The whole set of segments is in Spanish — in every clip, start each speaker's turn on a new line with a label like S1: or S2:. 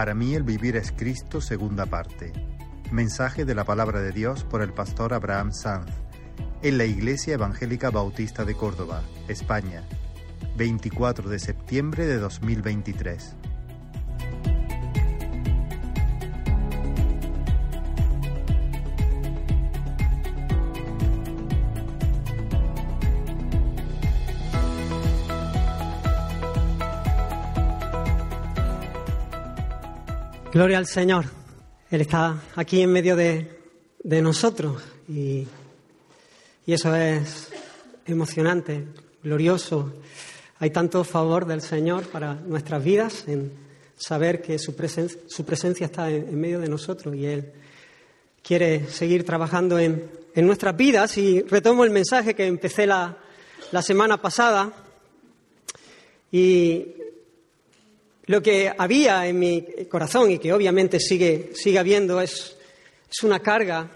S1: Para mí el vivir es Cristo, segunda parte. Mensaje de la palabra de Dios por el pastor Abraham Sanz en la Iglesia Evangélica Bautista de Córdoba, España, 24 de septiembre de 2023.
S2: Gloria al Señor. Él está aquí en medio de, nosotros y, eso es emocionante, glorioso. Hay tanto favor del Señor para nuestras vidas en saber que su, presencia está en, medio de nosotros y Él quiere seguir trabajando en, nuestras vidas. Y retomo el mensaje que empecé la, la semana pasada y lo que había en mi corazón y que obviamente sigue, sigue habiendo es, es una carga,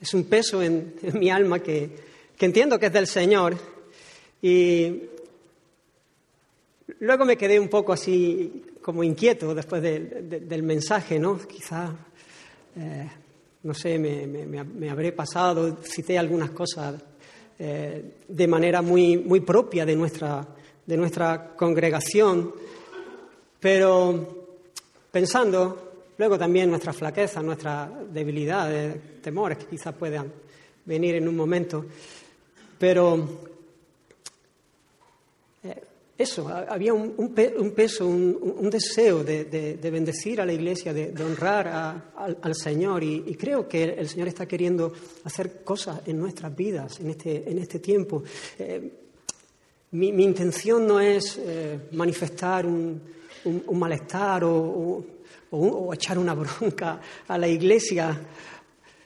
S2: es un peso en, mi alma que, entiendo que es del Señor. Y luego me quedé un poco así como inquieto después del mensaje, ¿no? Quizá, eh, no sé, me, habré pasado, cité algunas cosas eh, de manera muy, muy propia de nuestra, de nuestra congregación. Pero pensando luego también nuestras flaquezas, nuestras debilidades, temores que quizás puedan venir en un momento, pero eh, eso, había un, peso, un, deseo de, bendecir a la Iglesia, de, honrar al, Señor y, creo que el Señor está queriendo hacer cosas en nuestras vidas en este, en este tiempo. Eh, mi, intención no es eh, manifestar un, un, malestar o, echar una bronca a la iglesia,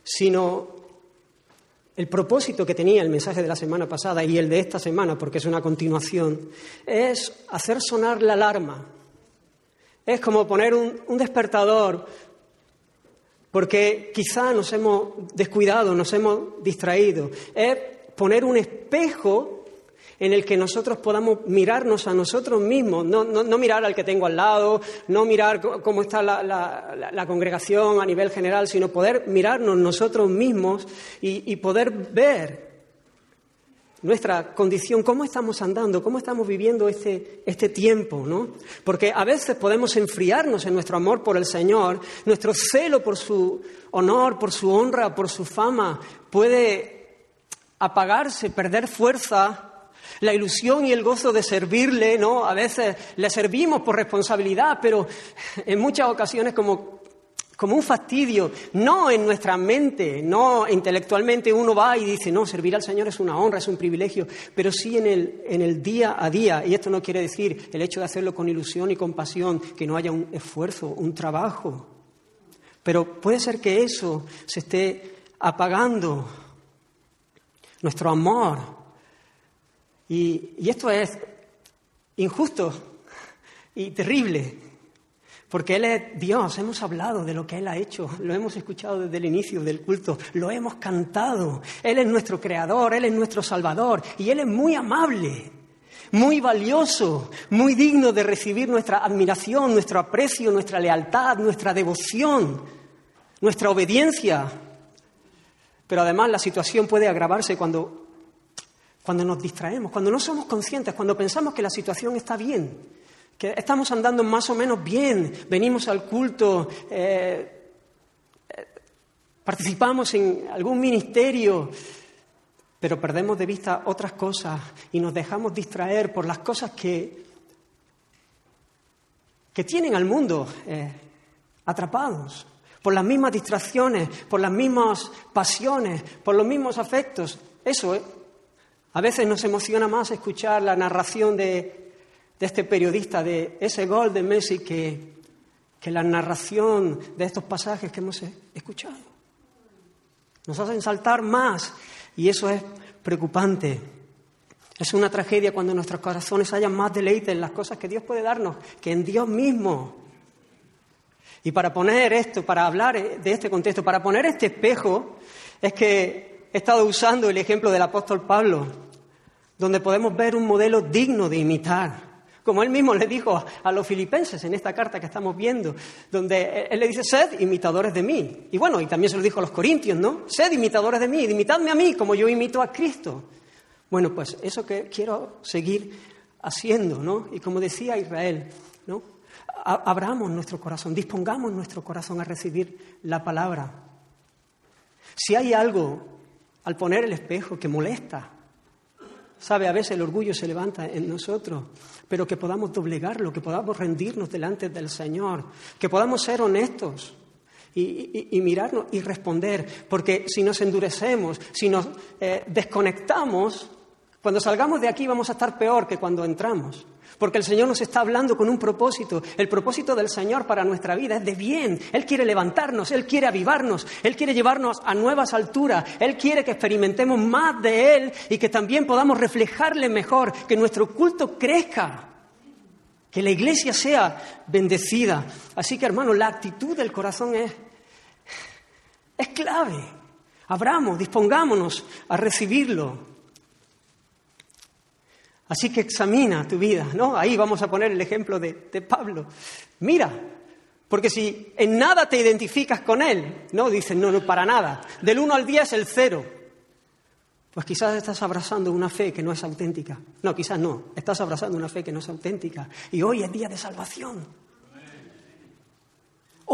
S2: sino el propósito que tenía el mensaje de la semana pasada y el de esta semana, porque es una continuación, es hacer sonar la alarma. Es como poner un, un despertador, porque quizá nos hemos descuidado, nos hemos distraído. Es poner un espejo en el que nosotros podamos mirarnos a nosotros mismos, no, mirar al que tengo al lado, no mirar cómo está la, congregación a nivel general, sino poder mirarnos nosotros mismos y, poder ver nuestra condición, cómo estamos andando, cómo estamos viviendo este, este tiempo, ¿no? Porque a veces podemos enfriarnos en nuestro amor por el Señor, nuestro celo por su honor, por su honra, por su fama, puede apagarse, perder fuerza la ilusión y el gozo de servirle, ¿no? A veces le servimos por responsabilidad, pero en muchas ocasiones como, como un fastidio, no en nuestra mente, no intelectualmente uno va y dice, no, servir al Señor es una honra, es un privilegio, pero sí en el, en el día a día. Y esto no quiere decir el hecho de hacerlo con ilusión y con pasión, que no haya un esfuerzo, un trabajo. Pero puede ser que eso se esté apagando. Nuestro amor y, esto es injusto y terrible, porque Él es Dios, hemos hablado de lo que Él ha hecho, lo hemos escuchado desde el inicio del culto, lo hemos cantado. Él es nuestro creador, Él es nuestro salvador y Él es muy amable, muy valioso, muy digno de recibir nuestra admiración, nuestro aprecio, nuestra lealtad, nuestra devoción, nuestra obediencia. Pero además la situación puede agravarse cuando cuando nos distraemos, cuando no somos conscientes, cuando pensamos que la situación está bien, que estamos andando más o menos bien, venimos al culto, eh, eh, participamos en algún ministerio, pero perdemos de vista otras cosas y nos dejamos distraer por las cosas que, que tienen al mundo eh, atrapados, por las mismas distracciones, por las mismas pasiones, por los mismos afectos. Eso a veces nos emociona más escuchar la narración de, este periodista, de ese gol de Messi, que, que la narración de estos pasajes que hemos escuchado. Nos hacen saltar más y eso es preocupante. Es una tragedia cuando nuestros corazones haya más deleite en las cosas que Dios puede darnos que en Dios mismo. Y para poner esto, para hablar de este contexto, para poner este espejo, es que he estado usando el ejemplo del apóstol Pablo, donde podemos ver un modelo digno de imitar, Como él mismo le dijo a los filipenses en esta carta que estamos viendo, donde él le dice, sed imitadores de mí. Y bueno, y también se lo dijo a los corintios, ¿no? Sed imitadores de mí, imitadme a mí como yo imito a Cristo. Bueno, pues eso que quiero seguir haciendo, ¿no? Y como decía Israel, ¿no? Abramos nuestro corazón, dispongamos nuestro corazón a recibir la palabra. Si hay algo al poner el espejo que molesta, sabe, a veces el orgullo se levanta en nosotros, pero que podamos doblegarlo, que podamos rendirnos delante del Señor, que podamos ser honestos y, mirarnos y responder, porque si nos endurecemos, si nos eh, desconectamos, cuando salgamos de aquí vamos a estar peor que cuando entramos. Porque el Señor nos está hablando con un propósito. El propósito del Señor para nuestra vida es de bien. Él quiere levantarnos, Él quiere avivarnos, Él quiere llevarnos a nuevas alturas, Él quiere que experimentemos más de Él y que también podamos reflejarle mejor, que nuestro culto crezca, que la iglesia sea bendecida. Así que, hermano, la actitud del corazón es, es clave. Abramos, dispongámonos a recibirlo. Así que examina tu vida, ¿no? Ahí vamos a poner el ejemplo de, Pablo. Mira, porque si en nada te identificas con él, no, dicen, no, no, para nada. Del 1 al 10 el cero. Pues quizás estás abrazando una fe que no es auténtica. No, quizás no. Estás abrazando una fe que no es auténtica. Y hoy es día de salvación.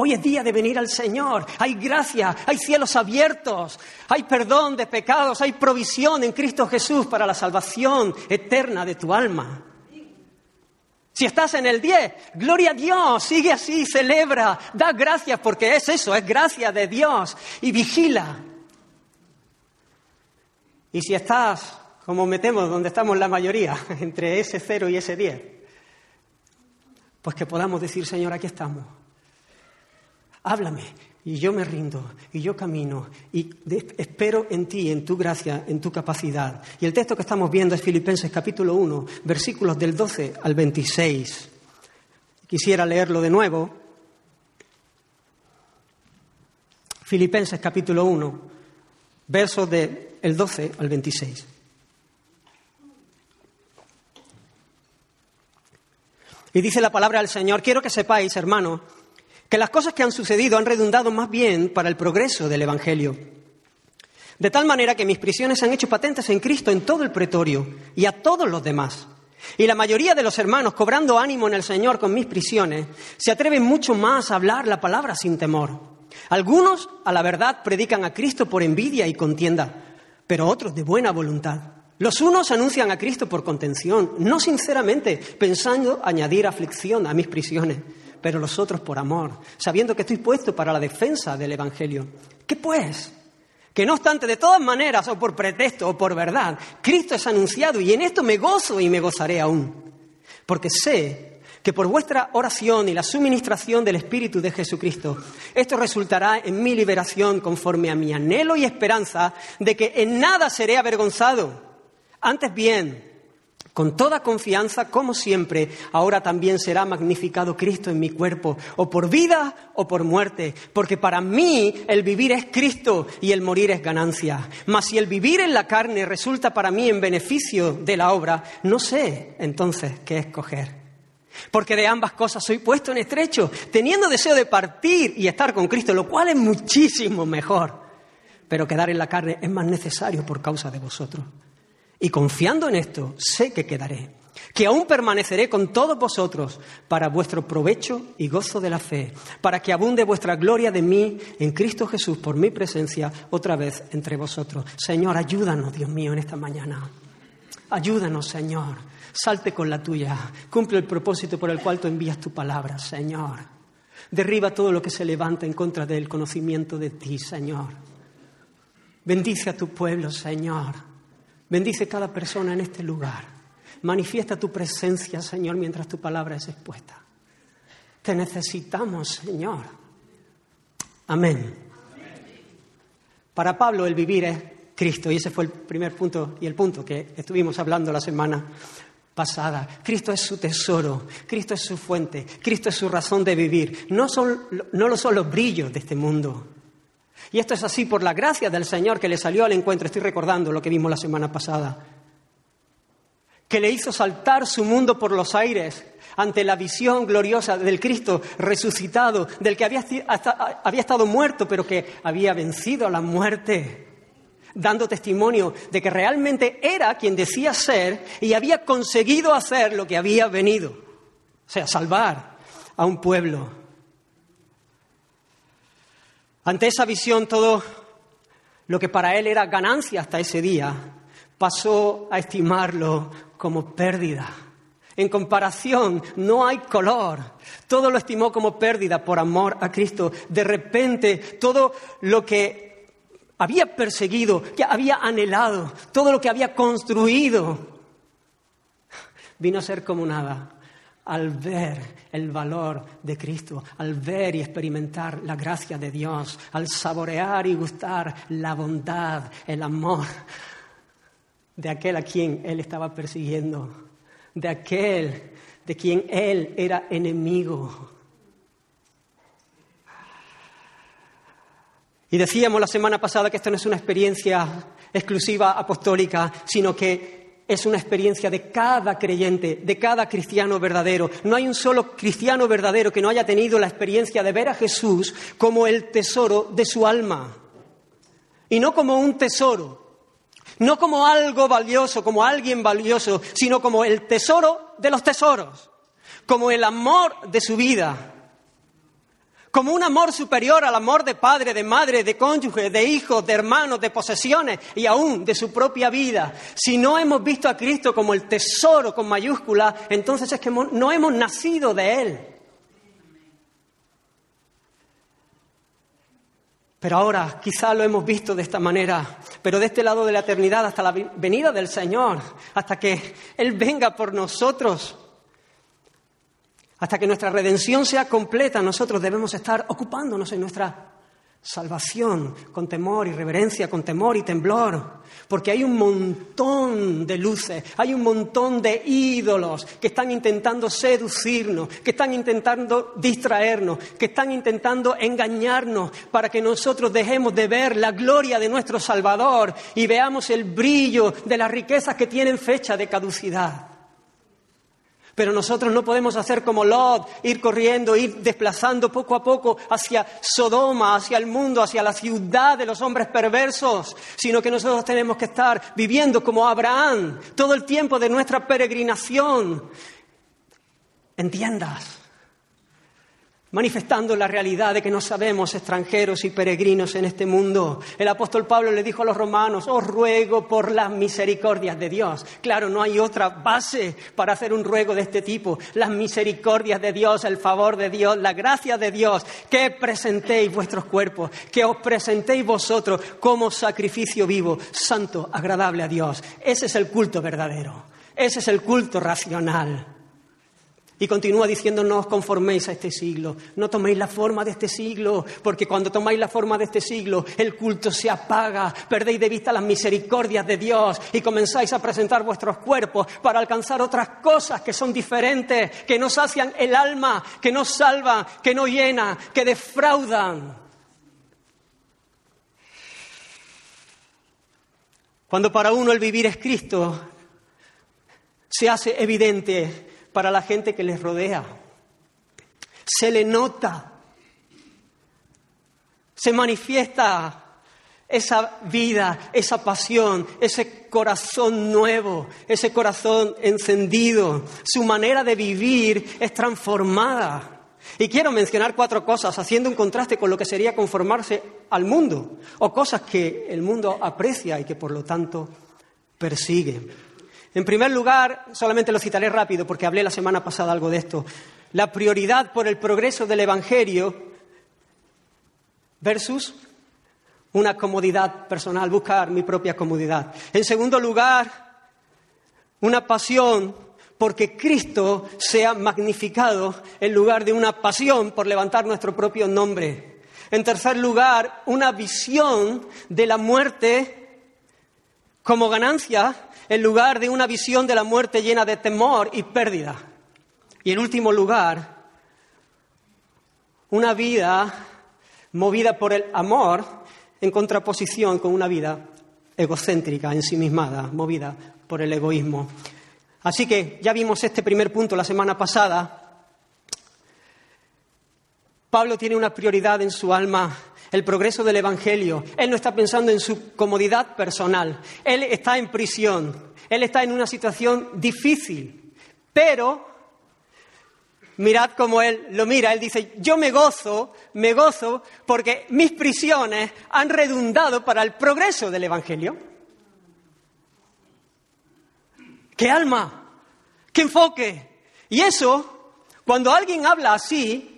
S2: Hoy es día de venir al Señor. Hay gracia, hay cielos abiertos, hay perdón de pecados, hay provisión en Cristo Jesús para la salvación eterna de tu alma. Si estás en el 10, gloria a Dios, sigue así, celebra, da gracias porque es eso, es gracia de Dios y vigila. Y si estás, como metemos donde estamos la mayoría, entre ese 0 y ese 10, pues que podamos decir, Señor, aquí estamos háblame y yo me rindo y yo camino y espero en ti, en tu gracia, en tu capacidad. Y el texto que estamos viendo es Filipenses capítulo 1, versículos del 12 al 26. Quisiera leerlo de nuevo. Filipenses capítulo 1, versos del 12 al 26. Y dice la palabra del Señor, quiero que sepáis, hermano, que las cosas que han sucedido han redundado más bien para el progreso del Evangelio. De tal manera que mis prisiones han hecho patentes en Cristo en todo el pretorio y a todos los demás. Y la mayoría de los hermanos, cobrando ánimo en el Señor con mis prisiones, se atreven mucho más a hablar la palabra sin temor. Algunos, a la verdad, predican a Cristo por envidia y contienda, pero otros de buena voluntad. Los unos anuncian a Cristo por contención, no sinceramente, pensando añadir aflicción a mis prisiones pero los otros por amor, sabiendo que estoy puesto para la defensa del Evangelio. ¿Qué pues? Que no obstante, de todas maneras, o por pretexto o por verdad, Cristo es anunciado y en esto me gozo y me gozaré aún. Porque sé que por vuestra oración y la suministración del Espíritu de Jesucristo, esto resultará en mi liberación conforme a mi anhelo y esperanza de que en nada seré avergonzado. Antes bien, con toda confianza, como siempre, ahora también será magnificado Cristo en mi cuerpo, o por vida o por muerte, porque para mí el vivir es Cristo y el morir es ganancia. Mas si el vivir en la carne resulta para mí en beneficio de la obra, no sé entonces qué escoger. Porque de ambas cosas soy puesto en estrecho, teniendo deseo de partir y estar con Cristo, lo cual es muchísimo mejor. Pero quedar en la carne es más necesario por causa de vosotros. Y confiando en esto, sé que quedaré, que aún permaneceré con todos vosotros para vuestro provecho y gozo de la fe, para que abunde vuestra gloria de mí en Cristo Jesús por mi presencia otra vez entre vosotros. Señor, ayúdanos, Dios mío, en esta mañana. Ayúdanos, Señor. Salte con la tuya. Cumple el propósito por el cual tú envías tu palabra, Señor. Derriba todo lo que se levanta en contra del conocimiento de ti, Señor. Bendice a tu pueblo, Señor. Bendice cada persona en este lugar. Manifiesta tu presencia, Señor, mientras tu palabra es expuesta. Te necesitamos, Señor. Amén. Para Pablo el vivir es Cristo, y ese fue el primer punto y el punto que estuvimos hablando la semana pasada. Cristo es su tesoro, Cristo es su fuente, Cristo es su razón de vivir. No, son, no lo son los brillos de este mundo, y esto es así por la gracia del Señor que le salió al encuentro. Estoy recordando lo que vimos la semana pasada. que le hizo saltar su mundo por los aires ante la visión gloriosa del Cristo resucitado, del que había, había estado muerto, pero que había vencido a la muerte dando testimonio de que realmente era quien decía ser y había conseguido hacer lo que había venido, o sea, salvar a un pueblo. Ante esa visión todo lo que para él era ganancia hasta ese día pasó a estimarlo como pérdida. En comparación, no hay color. Todo lo estimó como pérdida por amor a Cristo. De repente, todo lo que había perseguido, que había anhelado, todo lo que había construido, vino a ser como nada al ver el valor de Cristo, al ver y experimentar la gracia de Dios, al saborear y gustar la bondad, el amor de aquel a quien Él estaba persiguiendo, de aquel de quien Él era enemigo. Y decíamos la semana pasada que esto no es una experiencia exclusiva apostólica, sino que es una experiencia de cada creyente, de cada cristiano verdadero. No hay un solo cristiano verdadero que no haya tenido la experiencia de ver a Jesús como el tesoro de su alma. Y no como un tesoro, no como algo valioso, como alguien valioso, sino como el tesoro de los tesoros, como el amor de su vida, como un amor superior al amor de padre, de madre, de cónyuge, de hijos, de hermanos, de posesiones y aún de su propia vida. Si no hemos visto a Cristo como el tesoro con mayúscula, entonces es que no hemos nacido de Él. Pero ahora quizá lo hemos visto de esta manera, pero de este lado de la eternidad hasta la venida del Señor, hasta que Él venga por nosotros. Hasta que nuestra redención sea completa, nosotros debemos estar ocupándonos en nuestra salvación con temor y reverencia, con temor y temblor, porque hay un montón de luces, hay un montón de ídolos que están intentando seducirnos, que están intentando distraernos, que están intentando engañarnos para que nosotros dejemos de ver la gloria de nuestro Salvador y veamos el brillo de las riquezas que tienen fecha de caducidad. Pero nosotros no podemos hacer como Lot, ir corriendo, ir desplazando poco a poco hacia Sodoma, hacia el mundo, hacia la ciudad de los hombres perversos, sino que nosotros tenemos que estar viviendo como Abraham todo el tiempo de nuestra peregrinación. Entiendas manifestando la realidad de que no sabemos extranjeros y peregrinos en este mundo. El apóstol Pablo le dijo a los romanos, os ruego por las misericordias de Dios. Claro, no hay otra base para hacer un ruego de este tipo. Las misericordias de Dios, el favor de Dios, la gracia de Dios, que presentéis vuestros cuerpos, que os presentéis vosotros como sacrificio vivo, santo, agradable a Dios. Ese es el culto verdadero. Ese es el culto racional. Y continúa diciendo, no os conforméis a este siglo, no toméis la forma de este siglo, porque cuando tomáis la forma de este siglo, el culto se apaga, perdéis de vista las misericordias de Dios y comenzáis a presentar vuestros cuerpos para alcanzar otras cosas que son diferentes, que no sacian el alma, que no salvan, que no llenan, que defraudan. Cuando para uno el vivir es Cristo, se hace evidente para la gente que les rodea. Se le nota, se manifiesta esa vida, esa pasión, ese corazón nuevo, ese corazón encendido. Su manera de vivir es transformada. Y quiero mencionar cuatro cosas, haciendo un contraste con lo que sería conformarse al mundo, o cosas que el mundo aprecia y que por lo tanto persigue. En primer lugar, solamente lo citaré rápido porque hablé la semana pasada algo de esto, la prioridad por el progreso del Evangelio versus una comodidad personal, buscar mi propia comodidad. En segundo lugar, una pasión porque Cristo sea magnificado en lugar de una pasión por levantar nuestro propio nombre. En tercer lugar, una visión de la muerte como ganancia en lugar de una visión de la muerte llena de temor y pérdida. Y en último lugar, una vida movida por el amor en contraposición con una vida egocéntrica, ensimismada, movida por el egoísmo. Así que ya vimos este primer punto la semana pasada. Pablo tiene una prioridad en su alma, el progreso del Evangelio. Él no está pensando en su comodidad personal. Él está en prisión. Él está en una situación difícil. Pero mirad cómo él lo mira. Él dice, yo me gozo, me gozo porque mis prisiones han redundado para el progreso del Evangelio. ¡Qué alma! ¡Qué enfoque! Y eso, cuando alguien habla así,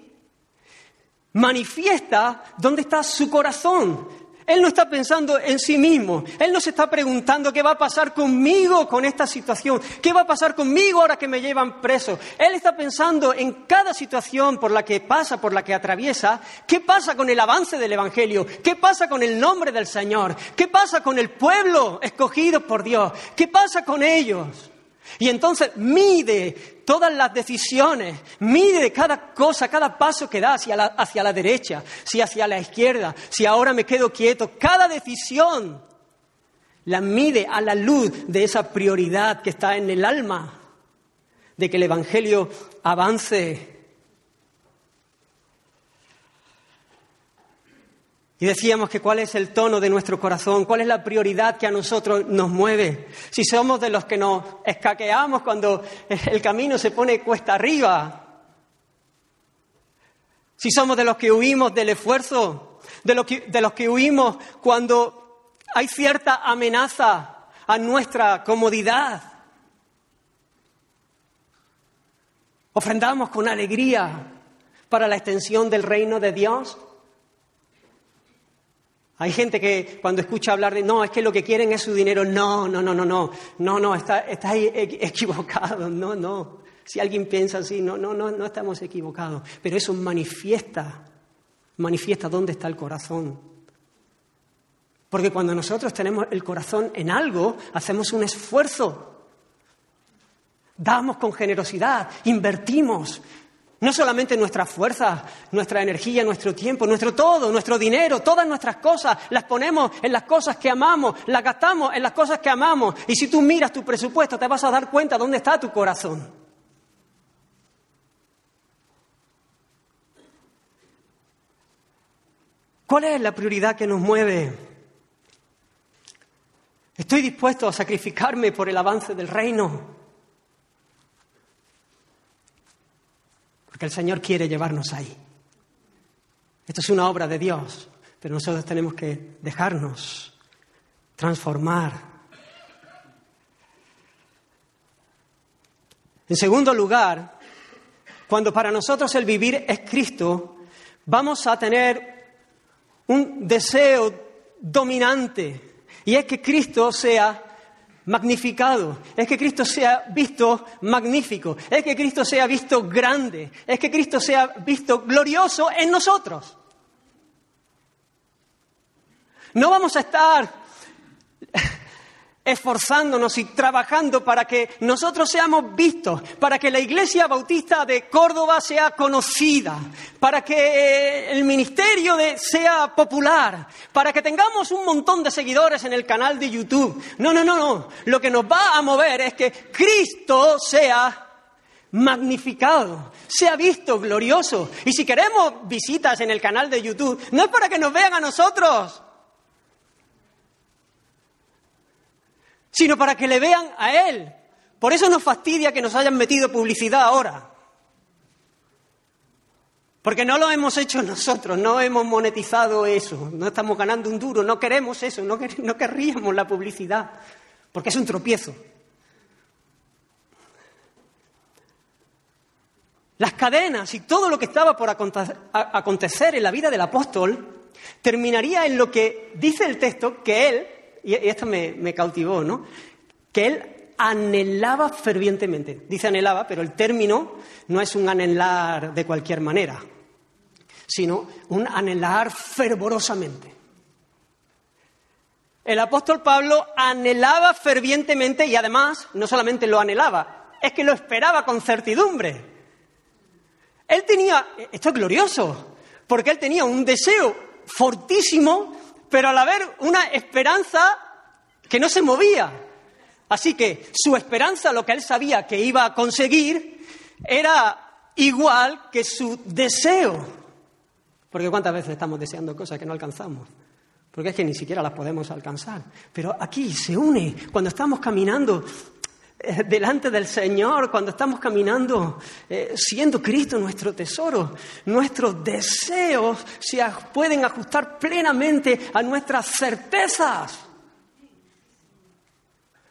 S2: manifiesta dónde está su corazón, él no está pensando en sí mismo. Él no se está preguntando qué va a pasar conmigo con esta situación. ¿Qué va a pasar conmigo ahora que me llevan preso? Él está pensando en cada situación por la que pasa, por la que atraviesa. ¿Qué pasa con el avance del Evangelio? ¿Qué pasa con el nombre del Señor? ¿Qué pasa con el pueblo escogido por Dios? ¿Qué pasa con ellos? Y entonces mide todas las decisiones, mide cada cosa, cada paso que da hacia la, hacia la derecha, si hacia la izquierda, si ahora me quedo quieto, cada decisión la mide a la luz de esa prioridad que está en el alma, de que el Evangelio avance Y decíamos que cuál es el tono de nuestro corazón, cuál es la prioridad que a nosotros nos mueve. Si somos de los que nos escaqueamos cuando el camino se pone cuesta arriba. Si somos de los que huimos del esfuerzo, de los que, huimos cuando hay cierta amenaza a nuestra comodidad. Ofrendamos con alegría para la extensión del reino de Dios. Hay gente que cuando escucha hablar de, no, es que lo que quieren es su dinero, no, no, no, no, no, no, no, está, está equivocado, no, no. Si alguien piensa así, no, no, no, no estamos equivocados. Pero eso manifiesta, manifiesta dónde está el corazón. Porque cuando nosotros tenemos el corazón en algo, hacemos un esfuerzo. Damos con generosidad, invertimos, no solamente nuestra fuerza, nuestra energía, nuestro tiempo, nuestro todo, nuestro dinero, todas nuestras cosas, las ponemos en las cosas que amamos, las gastamos en las cosas que amamos. Y si tú miras tu presupuesto, te vas a dar cuenta dónde está tu corazón. ¿Cuál es la prioridad que nos mueve? ¿Estoy dispuesto a sacrificarme por el avance del reino? Que el Señor quiere llevarnos ahí. Esto es una obra de Dios, pero nosotros tenemos que dejarnos transformar. En segundo lugar, cuando para nosotros el vivir es Cristo, vamos a tener un deseo dominante y es que Cristo sea magnificado, es que Cristo sea visto magnífico, es que Cristo sea visto grande, es que Cristo sea visto glorioso en nosotros. No vamos a estar esforzándonos y trabajando para que nosotros seamos vistos, para que la Iglesia Bautista de Córdoba sea conocida, para que eh, el ministerio sea popular, para que tengamos un montón de seguidores en el canal de YouTube. No, no, no, no. Lo que nos va a mover es que Cristo sea magnificado, sea visto glorioso. Y si queremos visitas en el canal de YouTube, no es para que nos vean a nosotros, sino para que le vean a Él. Por eso nos fastidia que nos hayan metido publicidad ahora. Porque no lo hemos hecho nosotros, no hemos monetizado eso, no estamos ganando un duro, no queremos eso, no, no querríamos la publicidad, porque es un tropiezo. Las cadenas y todo lo que estaba por acontecer en la vida del apóstol terminaría en lo que dice el texto que él y esto me, cautivó, ¿no? Que él anhelaba fervientemente. Dice anhelaba, pero el término no es un anhelar de cualquier manera, sino un anhelar fervorosamente. El apóstol Pablo anhelaba fervientemente y además no solamente lo anhelaba, es que lo esperaba con certidumbre. Él tenía, esto es glorioso, porque él tenía un deseo fortísimo pero al haber una esperanza que no se movía. Así que su esperanza, lo que él sabía que iba a conseguir, era igual que su deseo. Porque cuántas veces estamos deseando cosas que no alcanzamos. Porque es que ni siquiera las podemos alcanzar. Pero aquí se une, cuando estamos caminando delante del Señor, cuando estamos caminando eh, siendo Cristo nuestro tesoro, nuestros deseos se pueden ajustar plenamente a nuestras certezas.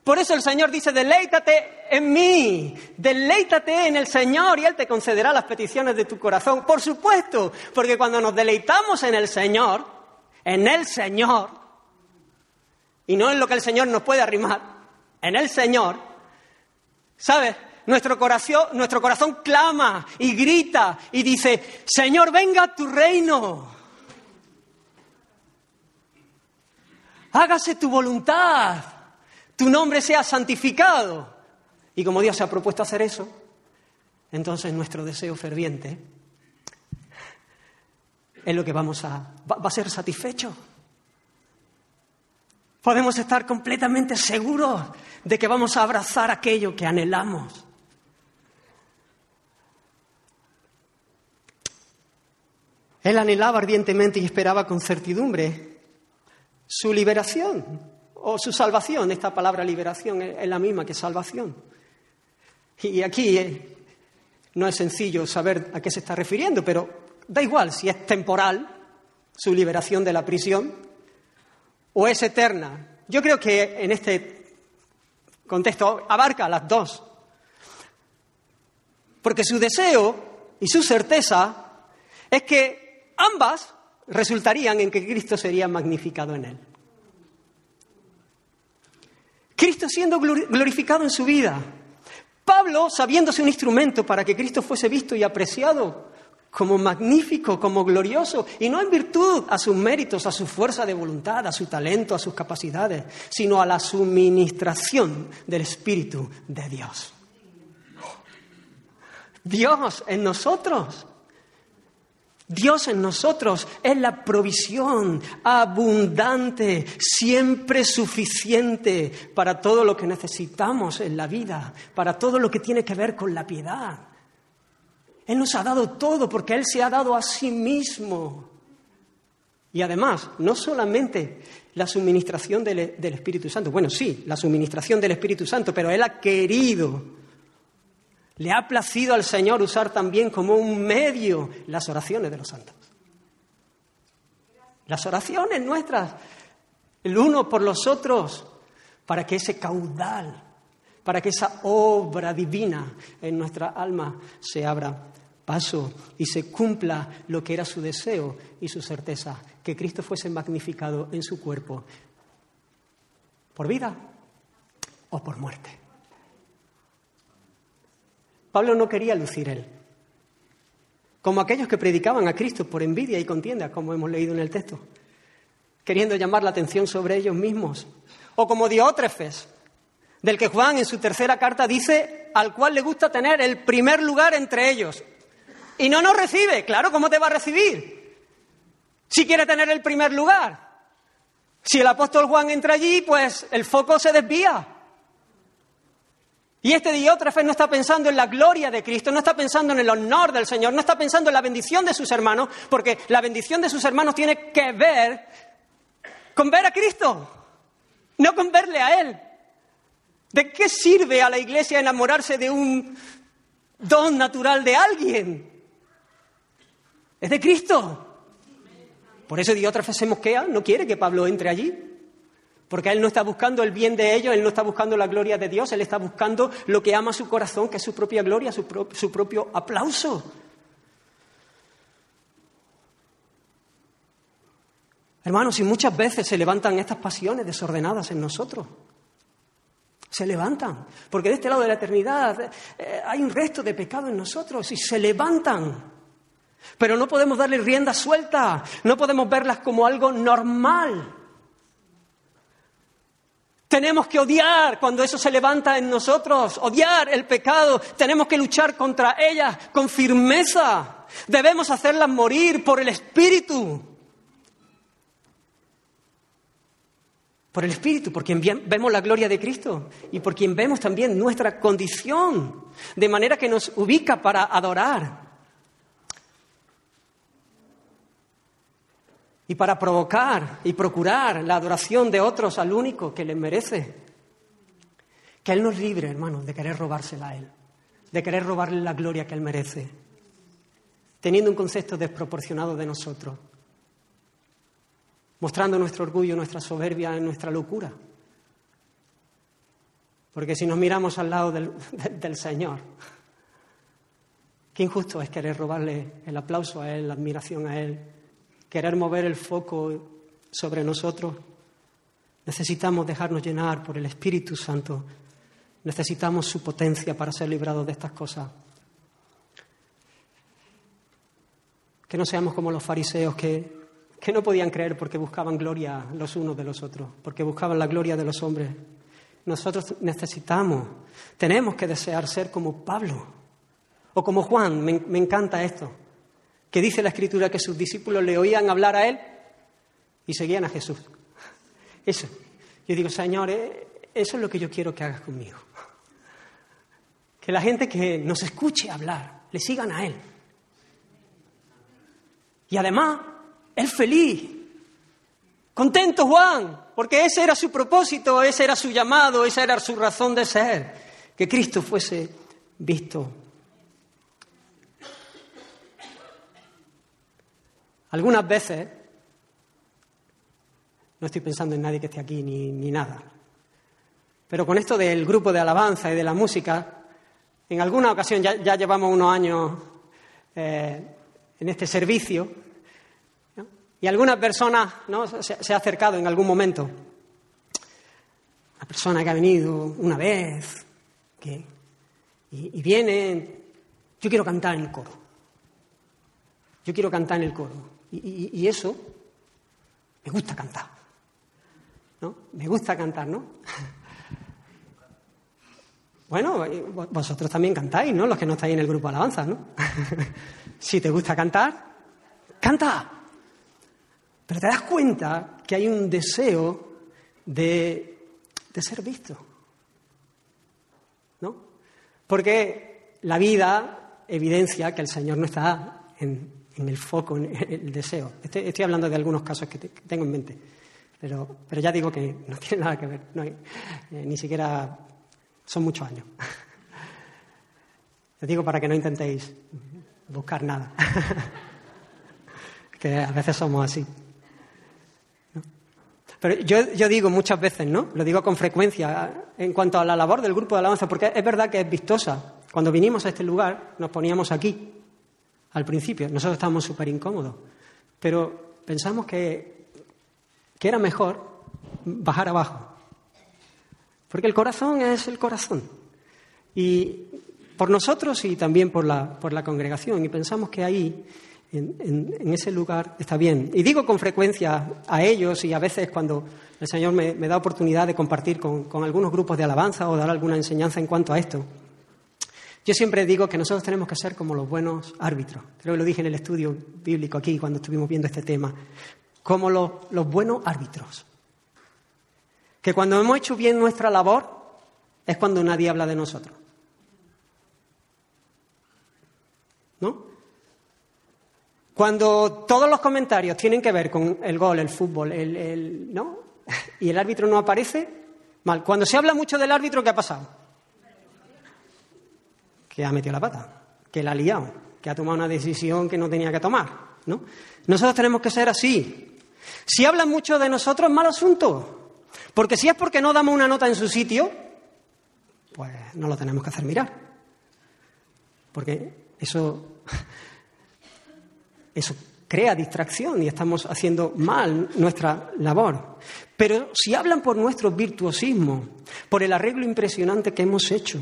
S2: Por eso el Señor dice, deleítate en mí, deleítate en el Señor y Él te concederá las peticiones de tu corazón. Por supuesto, porque cuando nos deleitamos en el Señor, en el Señor, y no en lo que el Señor nos puede arrimar, en el Señor, ¿sabes? Nuestro corazón, nuestro corazón clama y grita y dice, Señor, venga tu reino. Hágase tu voluntad tu nombre sea santificado. Y como Dios se ha propuesto hacer eso, entonces nuestro deseo ferviente es lo que vamos a, va, a ser satisfecho. Podemos estar completamente seguros de que vamos a abrazar aquello que anhelamos. Él anhelaba ardientemente y esperaba con certidumbre su liberación o su salvación. Esta palabra liberación es la misma que salvación. Y aquí eh, no es sencillo saber a qué se está refiriendo, pero da igual si es temporal su liberación de la prisión o es eterna. Yo creo que en este contexto abarca las dos. Porque su deseo y su certeza es que ambas resultarían en que Cristo sería magnificado en él. Cristo siendo glorificado en su vida. Pablo sabiéndose un instrumento para que Cristo fuese visto y apreciado como magnífico, como glorioso, y no en virtud a sus méritos, a su fuerza de voluntad, a su talento, a sus capacidades, sino a la suministración del Espíritu de Dios. Dios en nosotros Dios en nosotros es la provisión abundante, siempre suficiente para todo lo que necesitamos en la vida, para todo lo que tiene que ver con la piedad. Él nos ha dado todo porque Él se ha dado a sí mismo. Y además, no solamente la suministración del, Espíritu Santo, bueno, sí, la suministración del Espíritu Santo, pero Él ha querido le ha placido al Señor usar también como un medio las oraciones de los santos. Las oraciones nuestras, el uno por los otros, para que ese caudal, para que esa obra divina en nuestra alma se abra paso y se cumpla lo que era su deseo y su certeza, que Cristo fuese magnificado en su cuerpo, por vida o por muerte. Pablo no quería lucir él. Como aquellos que predicaban a Cristo por envidia y contienda, como hemos leído en el texto, queriendo llamar la atención sobre ellos mismos. O como Diótrefes, del que Juan en su tercera carta dice al cual le gusta tener el primer lugar entre ellos. Y no nos recibe, claro, ¿cómo te va a recibir? Si quiere tener el primer lugar. Si el apóstol Juan entra allí, pues el foco se desvía. Y este Diótrefes no está pensando en la gloria de Cristo, no está pensando en el honor del Señor, no está pensando en la bendición de sus hermanos, porque la bendición de sus hermanos tiene que ver con ver a Cristo, no con verle a Él. ¿De qué sirve a la iglesia enamorarse de un don natural de alguien? Es de Cristo. Por eso Diótrefes se mosquea, no quiere que Pablo entre allí. Porque Él no está buscando el bien de ellos, Él no está buscando la gloria de Dios, Él está buscando lo que ama su corazón, que es su propia gloria, su, su propio aplauso. Hermanos, y muchas veces se levantan estas pasiones desordenadas en nosotros. Se levantan, porque de este lado de la eternidad eh, hay un resto de pecado en nosotros y se levantan. Pero no podemos darle rienda suelta, no podemos verlas como algo normal. Tenemos que odiar cuando eso se levanta en nosotros, odiar el pecado, tenemos que luchar contra ellas con firmeza, debemos hacerlas morir por el Espíritu. por el Espíritu, por quien vemos la gloria de Cristo y por quien vemos también nuestra condición, de manera que nos ubica para adorar y para provocar y procurar la adoración de otros al único que le merece. Que Él nos libre, hermanos, de querer robársela a Él, de querer robarle la gloria que Él merece, teniendo un concepto desproporcionado de nosotros mostrando nuestro orgullo, nuestra soberbia, nuestra locura. Porque si nos miramos al lado del, del, Señor, qué injusto es querer robarle el aplauso a Él, la admiración a Él, querer mover el foco sobre nosotros. Necesitamos dejarnos llenar por el Espíritu Santo. Necesitamos su potencia para ser librados de estas cosas. Que no seamos como los fariseos que que no podían creer porque buscaban gloria los unos de los otros, porque buscaban la gloria de los hombres. Nosotros necesitamos, tenemos que desear ser como Pablo o como Juan, me, encanta esto, que dice la Escritura que sus discípulos le oían hablar a él y seguían a Jesús. Eso. Yo digo, Señor, eh, eso es lo que yo quiero que hagas conmigo. Que la gente que nos escuche hablar, le sigan a Él. Y además, él feliz. Contento Juan, porque ese era su propósito, ese era su llamado, esa era su razón de ser, que Cristo fuese visto. Algunas veces, no estoy pensando en nadie que esté aquí ni, nada, pero con esto del grupo de alabanza y de la música, en alguna ocasión, ya, llevamos unos años eh, en este servicio, y alguna persona ¿no? se, ha acercado en algún momento. Una persona que ha venido una vez que, y, viene, yo quiero cantar en el coro. Yo quiero cantar en el coro. Y, eso, me gusta cantar. ¿No? Me gusta cantar, ¿no? Bueno, vosotros también cantáis, ¿no? Los que no estáis en el grupo alabanza, ¿no? si te gusta cantar, canta. Pero te das cuenta que hay un deseo de, ser visto. ¿No? Porque la vida evidencia que el Señor no está en, el foco, en el deseo. Estoy, hablando de algunos casos que, tengo en mente, pero, pero, ya digo que no tiene nada que ver, eh, ni siquiera son muchos años. Les digo para que no intentéis buscar nada, que a veces somos así. Pero yo, digo muchas veces, ¿no? Lo digo con frecuencia en cuanto a la labor del grupo de alabanza, porque es verdad que es vistosa. Cuando vinimos a este lugar, nos poníamos aquí, al principio. Nosotros estábamos súper incómodos. Pero pensamos que, que era mejor bajar abajo. Porque el corazón es el corazón. Y por nosotros y también por la, por la congregación. Y pensamos que ahí en, ese lugar está bien. Y digo con frecuencia a ellos y a veces cuando el Señor me, da oportunidad de compartir con, algunos grupos de alabanza o dar alguna enseñanza en cuanto a esto, yo siempre digo que nosotros tenemos que ser como los buenos árbitros. Creo que lo dije en el estudio bíblico aquí cuando estuvimos viendo este tema. Como los, buenos árbitros. Que cuando hemos hecho bien nuestra labor es cuando nadie habla de nosotros. ¿No? Cuando todos los comentarios tienen que ver con el gol, el fútbol, el, ¿no? y el árbitro no aparece, mal. Cuando se habla mucho del árbitro, ¿qué ha pasado? Que ha metido la pata, que la ha liado, que ha tomado una decisión que no tenía que tomar. ¿no? Nosotros tenemos que ser así. Si hablan mucho de nosotros, mal asunto. Porque si es porque no damos una nota en su sitio, pues no lo tenemos que hacer mirar. Porque eso eso crea distracción y estamos haciendo mal nuestra labor. Pero si hablan por nuestro virtuosismo, por el arreglo impresionante que hemos hecho,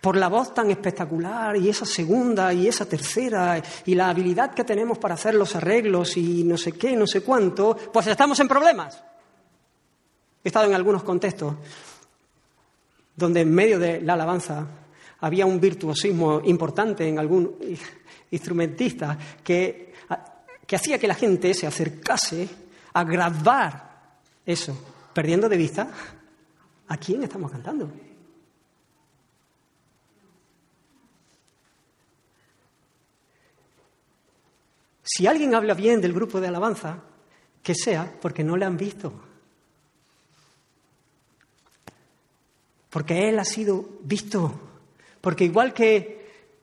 S2: por la voz tan espectacular y esa segunda y esa tercera y la habilidad que tenemos para hacer los arreglos y no sé qué, no sé cuánto, pues estamos en problemas. He estado en algunos contextos donde en medio de la alabanza había un virtuosismo importante en algún instrumentista que, hacía que la gente se acercase a grabar eso perdiendo de vista a quién estamos cantando. Si alguien habla bien del grupo de alabanza, que sea porque no le han visto. Porque Él ha sido visto. Porque igual que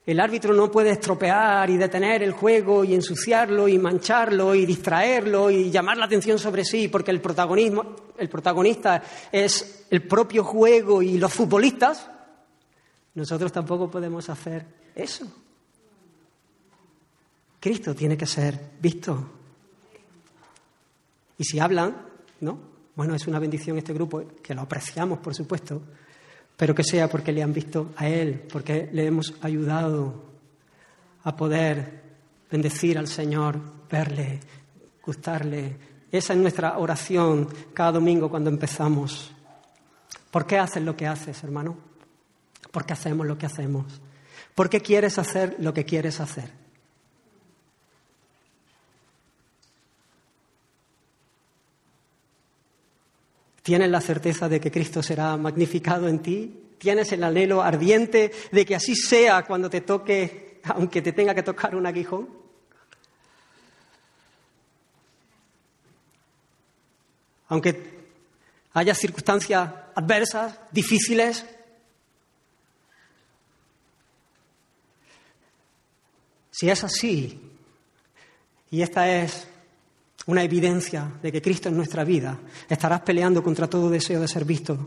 S2: el árbitro no puede estropear y detener el juego y ensuciarlo y mancharlo y distraerlo y llamar la atención sobre sí, porque el, protagonismo, el protagonista es el propio juego y los futbolistas, nosotros tampoco podemos hacer eso. Cristo tiene que ser visto. Y si hablan, ¿no? Bueno, es una bendición este grupo, que lo apreciamos, por supuesto, pero que sea porque le han visto a Él, porque le hemos ayudado a poder bendecir al Señor, verle, gustarle. Esa es nuestra oración cada domingo cuando empezamos. ¿Por qué haces lo que haces, hermano? ¿Por qué hacemos lo que hacemos? ¿Por qué quieres hacer lo que quieres hacer? ¿Tienes la certeza de que Cristo será magnificado en ti? ¿Tienes el anhelo ardiente de que así sea cuando te toque, aunque te tenga que tocar un aguijón? Aunque haya circunstancias adversas, difíciles. Si es así, y esta es una evidencia de que Cristo es nuestra vida, estarás peleando contra todo deseo de ser visto,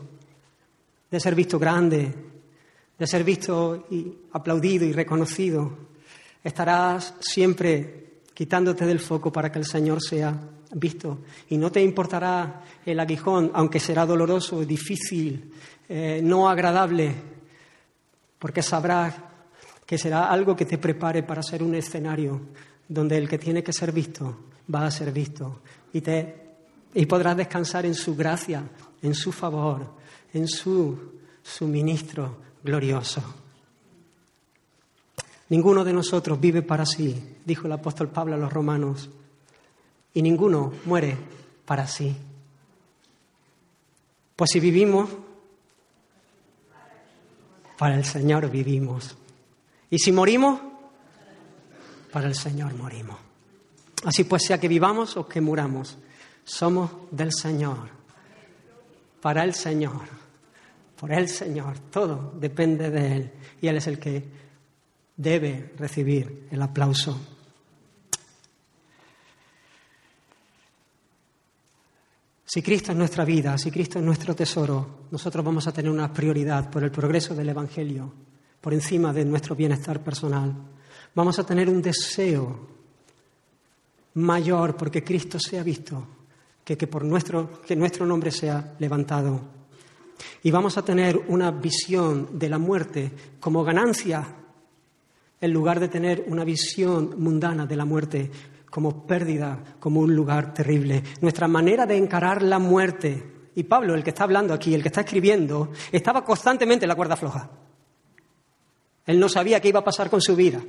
S2: de ser visto grande, de ser visto y aplaudido y reconocido. Estarás siempre quitándote del foco para que el Señor sea visto. Y no te importará el aguijón, aunque será doloroso, difícil, eh, no agradable, porque sabrás que será algo que te prepare para ser un escenario donde el que tiene que ser visto va a ser visto y, te, y podrás descansar en su gracia, en su favor, en su suministro glorioso. Ninguno de nosotros vive para sí, dijo el apóstol Pablo a los romanos, y ninguno muere para sí. Pues si vivimos, para el Señor vivimos. Y si morimos, para el Señor morimos. Así pues, sea que vivamos o que muramos, somos del Señor, para el Señor, por el Señor. Todo depende de Él y Él es el que debe recibir el aplauso. Si Cristo es nuestra vida, si Cristo es nuestro tesoro, nosotros vamos a tener una prioridad por el progreso del Evangelio, por encima de nuestro bienestar personal. Vamos a tener un deseo mayor porque Cristo sea visto que que por nuestro, que nuestro nombre sea levantado. Y vamos a tener una visión de la muerte como ganancia en lugar de tener una visión mundana de la muerte como pérdida, como un lugar terrible. Nuestra manera de encarar la muerte, y Pablo, el que está hablando aquí, el que está escribiendo, estaba constantemente en la cuerda floja. Él no sabía qué iba a pasar con su vida.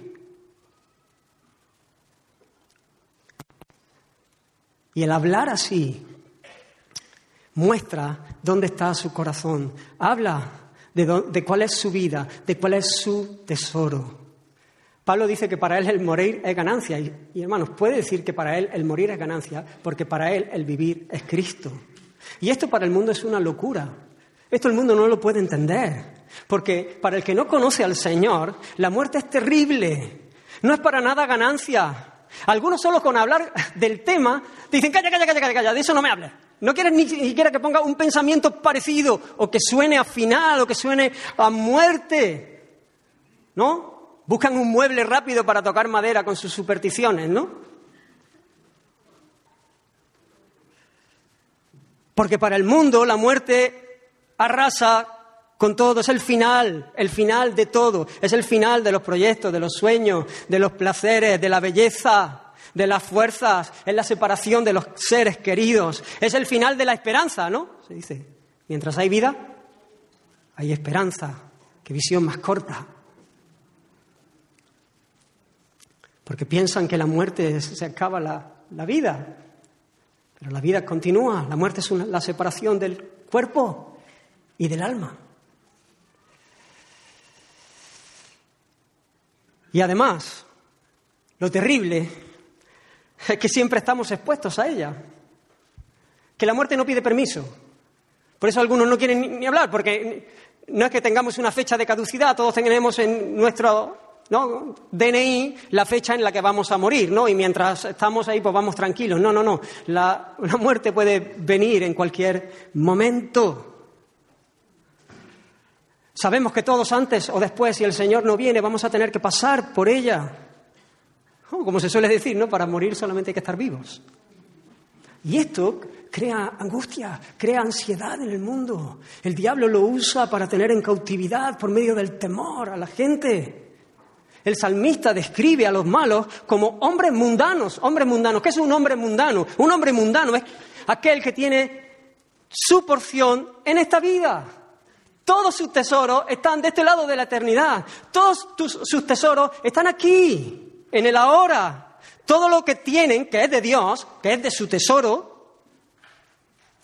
S2: Y el hablar así muestra dónde está su corazón. Habla de, cuál es su vida, de cuál es su tesoro. Pablo dice que para él el morir es ganancia. Y, y, hermanos, puede decir que para él el morir es ganancia, porque para él el vivir es Cristo. Y esto para el mundo es una locura. Esto el mundo no lo puede entender. Porque para el que no conoce al Señor, la muerte es terrible. No es para nada ganancia. Algunos solo con hablar del tema dicen, calla, calla, calla, calla, de eso no me hables. No quieres ni siquiera que ponga un pensamiento parecido o que suene a final o que suene a muerte. ¿No? Buscan un mueble rápido para tocar madera con sus supersticiones, ¿no? Porque para el mundo la muerte arrasa con todo, es el final, el final de todo, es el final de los proyectos, de los sueños, de los placeres, de la belleza, de las fuerzas, es la separación de los seres queridos, es el final de la esperanza, ¿no? Se dice, mientras hay vida, hay esperanza, qué visión más corta. Porque piensan que la muerte se acaba la, la vida, Pero la vida continúa, la muerte es la separación del cuerpo y del alma. Y además, lo terrible es que siempre estamos expuestos a ella, que la muerte no pide permiso. Por eso algunos no quieren ni hablar, porque no es que tengamos una fecha de caducidad, todos tenemos en nuestro. DNI la fecha en la que vamos a morir, ¿no? Y mientras estamos ahí, pues vamos tranquilos. No, no, no. La muerte puede venir en cualquier momento. Sabemos que todos antes o después, si el Señor no viene, vamos a tener que pasar por ella. Como se suele decir, ¿no? Para morir solamente hay que estar vivos. Y esto crea angustia, crea ansiedad en el mundo. El diablo lo usa para tener en cautividad por medio del temor a la gente. El salmista describe a los malos como hombres mundanos, hombres mundanos. ¿Qué es un hombre mundano? Un hombre mundano es aquel que tiene su porción en esta vida. Todos sus tesoros están de este lado de la eternidad. Todos sus tesoros están aquí, en el ahora. Todo lo que tienen, que es de Dios, que es de su tesoro,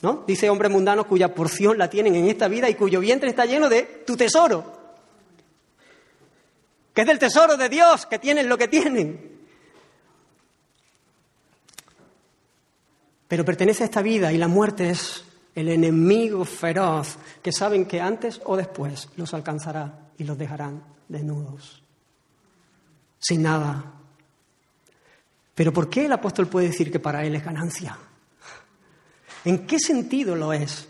S2: ¿no? Dice hombre mundano cuya porción la tienen en esta vida y cuyo vientre está lleno de tu tesoro que es del tesoro de Dios, que tienen lo que tienen. Pero pertenece a esta vida y la muerte es el enemigo feroz que saben que antes o después los alcanzará y los dejarán desnudos, sin nada. Pero ¿por qué el apóstol puede decir que para él es ganancia? ¿En qué sentido lo es?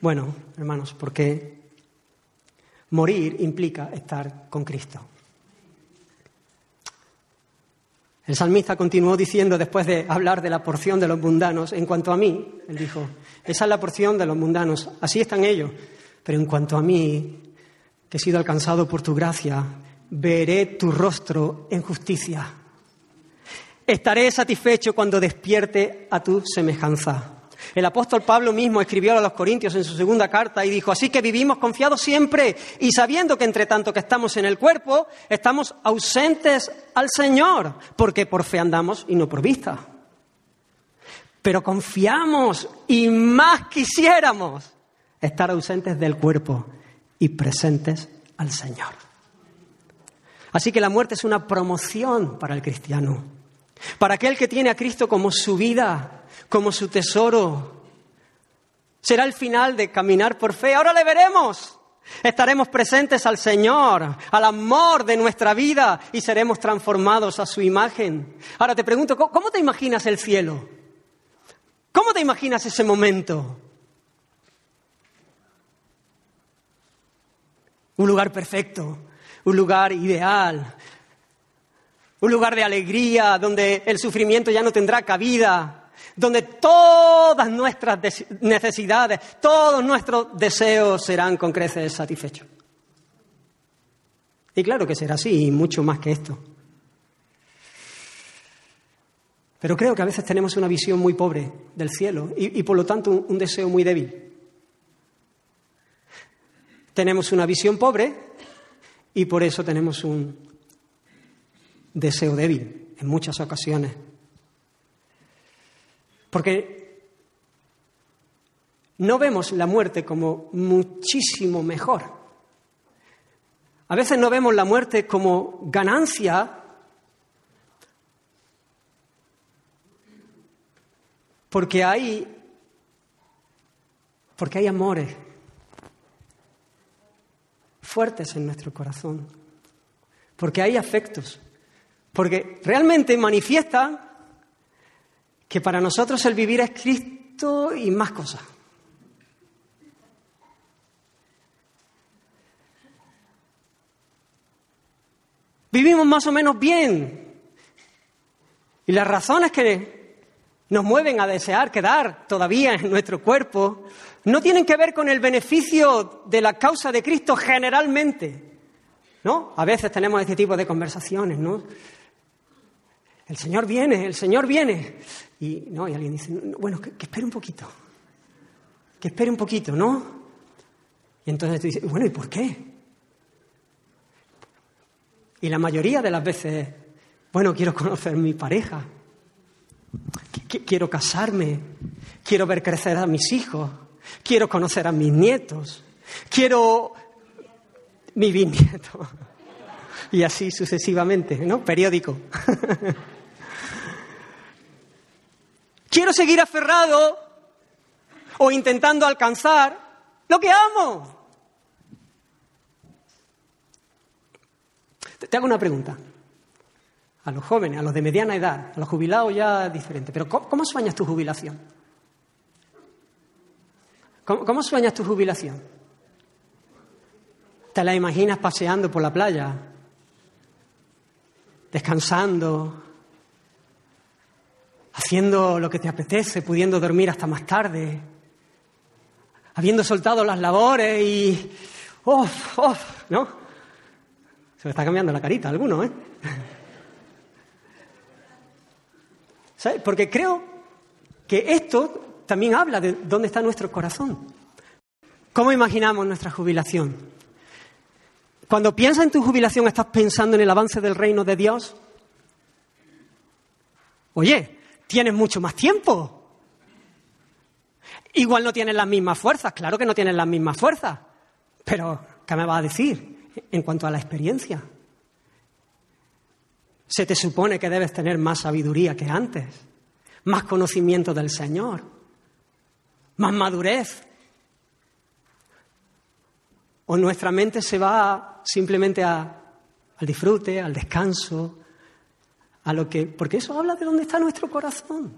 S2: Bueno, hermanos, porque morir implica estar con Cristo. El salmista continuó diciendo, después de hablar de la porción de los mundanos, en cuanto a mí, él dijo, esa es la porción de los mundanos, así están ellos, pero en cuanto a mí, que he sido alcanzado por tu gracia, veré tu rostro en justicia. Estaré satisfecho cuando despierte a tu semejanza. El apóstol Pablo mismo escribió a los Corintios en su segunda carta y dijo, así que vivimos confiados siempre y sabiendo que entre tanto que estamos en el cuerpo, estamos ausentes al Señor, porque por fe andamos y no por vista. Pero confiamos y más quisiéramos estar ausentes del cuerpo y presentes al Señor. Así que la muerte es una promoción para el cristiano, para aquel que tiene a Cristo como su vida, como su tesoro. Será el final de caminar por fe. Ahora le veremos. Estaremos presentes al Señor, al amor de nuestra vida y seremos transformados a su imagen. Ahora te pregunto, ¿cómo te imaginas el cielo? ¿Cómo te imaginas ese momento? Un lugar perfecto, un lugar ideal, un lugar de alegría donde el sufrimiento ya no tendrá cabida, donde todas nuestras necesidades, todos nuestros deseos serán con creces satisfechos. Y claro que será así, y mucho más que esto. Pero creo que a veces tenemos una visión muy pobre del cielo y, por lo tanto un deseo muy débil. Tenemos una visión pobre y por eso tenemos un deseo débil en muchas ocasiones. Porque no vemos la muerte como muchísimo mejor. A veces no vemos la muerte como ganancia porque hay porque hay amores fuertes en nuestro corazón, porque hay afectos, porque realmente manifiesta que para nosotros el vivir es Cristo y más cosas. Vivimos más o menos bien. Y las razones que nos mueven a desear quedar todavía en nuestro cuerpo no tienen que ver con el beneficio de la causa de Cristo generalmente. ¿No? A veces tenemos este tipo de conversaciones, ¿no? El Señor viene, el Señor viene. Y, no, y alguien dice, bueno, que, espere un poquito. Que espere un poquito, ¿no? Y entonces tú dices, bueno, ¿y por qué? Y la mayoría de las veces Bueno, quiero conocer mi pareja. Quiero casarme. Quiero ver crecer a mis hijos. Quiero conocer a mis nietos. Quiero mi bisnieto. Y así sucesivamente, ¿no? Periódico. Quiero seguir aferrado o intentando alcanzar lo que amo. Te hago una pregunta. A los jóvenes, a los de mediana edad, a los jubilados ya diferente. Pero ¿cómo, sueñas tu jubilación? ¿Cómo, sueñas tu jubilación? ¿Te la imaginas paseando por la playa? Descansando, haciendo lo que te apetece, pudiendo dormir hasta más tarde, habiendo soltado las labores y... ¡Oh, oh! ¿No? Se me está cambiando la carita alguno, ¿eh? ¿Sabes? Porque creo que esto también habla de dónde está nuestro corazón. ¿Cómo imaginamos nuestra jubilación? Cuando piensas en tu jubilación, ¿estás pensando en el avance del reino de Dios? Oye, tienes mucho más tiempo. Igual no tienes las mismas fuerzas, claro que no tienes las mismas fuerzas, pero ¿qué me vas a decir en cuanto a la experiencia? Se te supone que debes tener más sabiduría que antes, más conocimiento del Señor, más madurez. O nuestra mente se va simplemente al disfrute, al descanso, a lo que. Porque eso habla de dónde está nuestro corazón.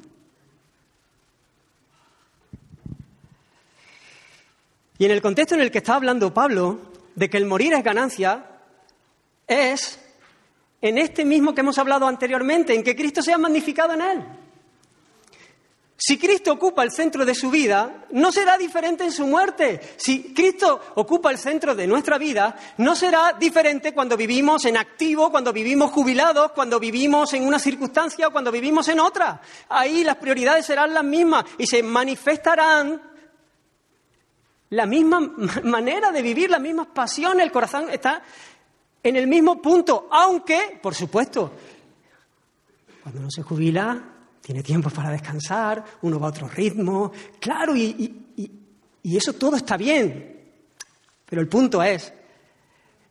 S2: Y en el contexto en el que está hablando Pablo, de que el morir es ganancia, es en este mismo que hemos hablado anteriormente, en que Cristo sea magnificado en él. Si Cristo ocupa el centro de su vida, no será diferente en su muerte. Si Cristo ocupa el centro de nuestra vida, no será diferente cuando vivimos en activo, cuando vivimos jubilados, cuando vivimos en una circunstancia o cuando vivimos en otra. Ahí las prioridades serán las mismas y se manifestarán la misma manera de vivir, las mismas pasiones, el corazón está en el mismo punto, aunque, por supuesto, cuando uno se jubila, tiene tiempo para descansar, uno va a otro ritmo, claro, y, eso todo está bien. Pero el punto es,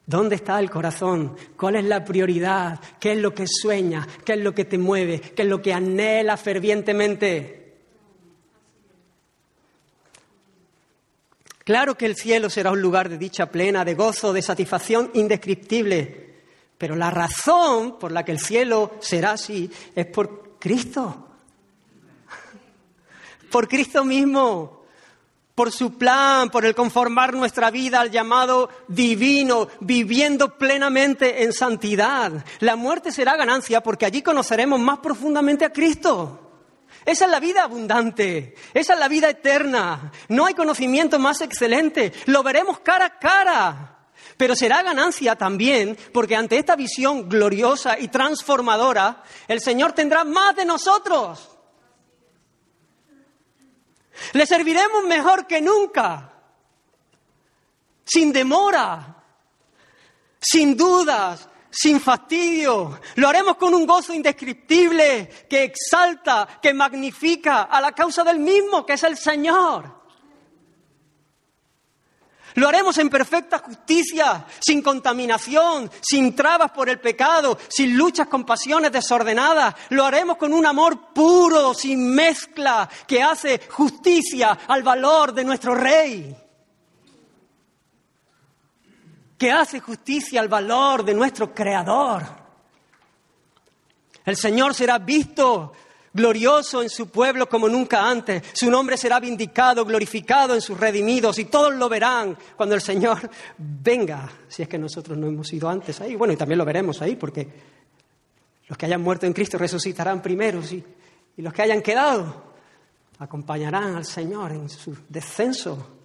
S2: ¿Dónde está el corazón? ¿Cuál es la prioridad? ¿Qué es lo que sueña? ¿Qué es lo que te mueve? ¿Qué es lo que anhela fervientemente? Claro que el cielo será un lugar de dicha plena, de gozo, de satisfacción indescriptible, pero la razón por la que el cielo será así es por Cristo por Cristo mismo, por su plan, por el conformar nuestra vida al llamado divino, viviendo plenamente en santidad. La muerte será ganancia porque allí conoceremos más profundamente a Cristo. Esa es la vida abundante, esa es la vida eterna. No hay conocimiento más excelente, lo veremos cara a cara. Pero será ganancia también porque ante esta visión gloriosa y transformadora, el Señor tendrá más de nosotros. Le serviremos mejor que nunca, sin demora, sin dudas, sin fastidio. Lo haremos con un gozo indescriptible que exalta, que magnifica a la causa del mismo, que es el Señor. Lo haremos en perfecta justicia, sin contaminación, sin trabas por el pecado, sin luchas con pasiones desordenadas. Lo haremos con un amor puro, sin mezcla, que hace justicia al valor de nuestro Rey. Que hace justicia al valor de nuestro Creador. El Señor será visto glorioso en su pueblo como nunca antes. Su nombre será vindicado, glorificado en sus redimidos y todos lo verán cuando el Señor venga, si es que nosotros no hemos ido antes ahí. Bueno, y también lo veremos ahí porque los que hayan muerto en Cristo resucitarán primero y, los que hayan quedado acompañarán al Señor en su descenso,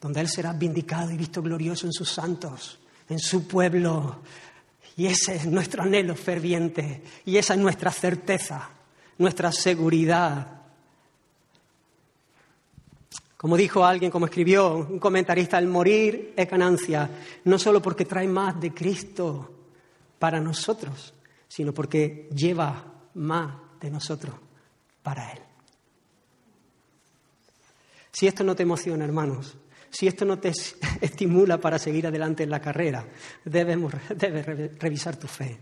S2: donde Él será vindicado y visto glorioso en sus santos, en su pueblo, y ese es nuestro anhelo ferviente y esa es nuestra certeza, nuestra seguridad. Como dijo alguien, como escribió un comentarista, el morir es ganancia, no solo porque trae más de Cristo para nosotros, sino porque lleva más de nosotros para Él. Si esto no te emociona, hermanos, si esto no te estimula para seguir adelante en la carrera, debes revisar tu fe.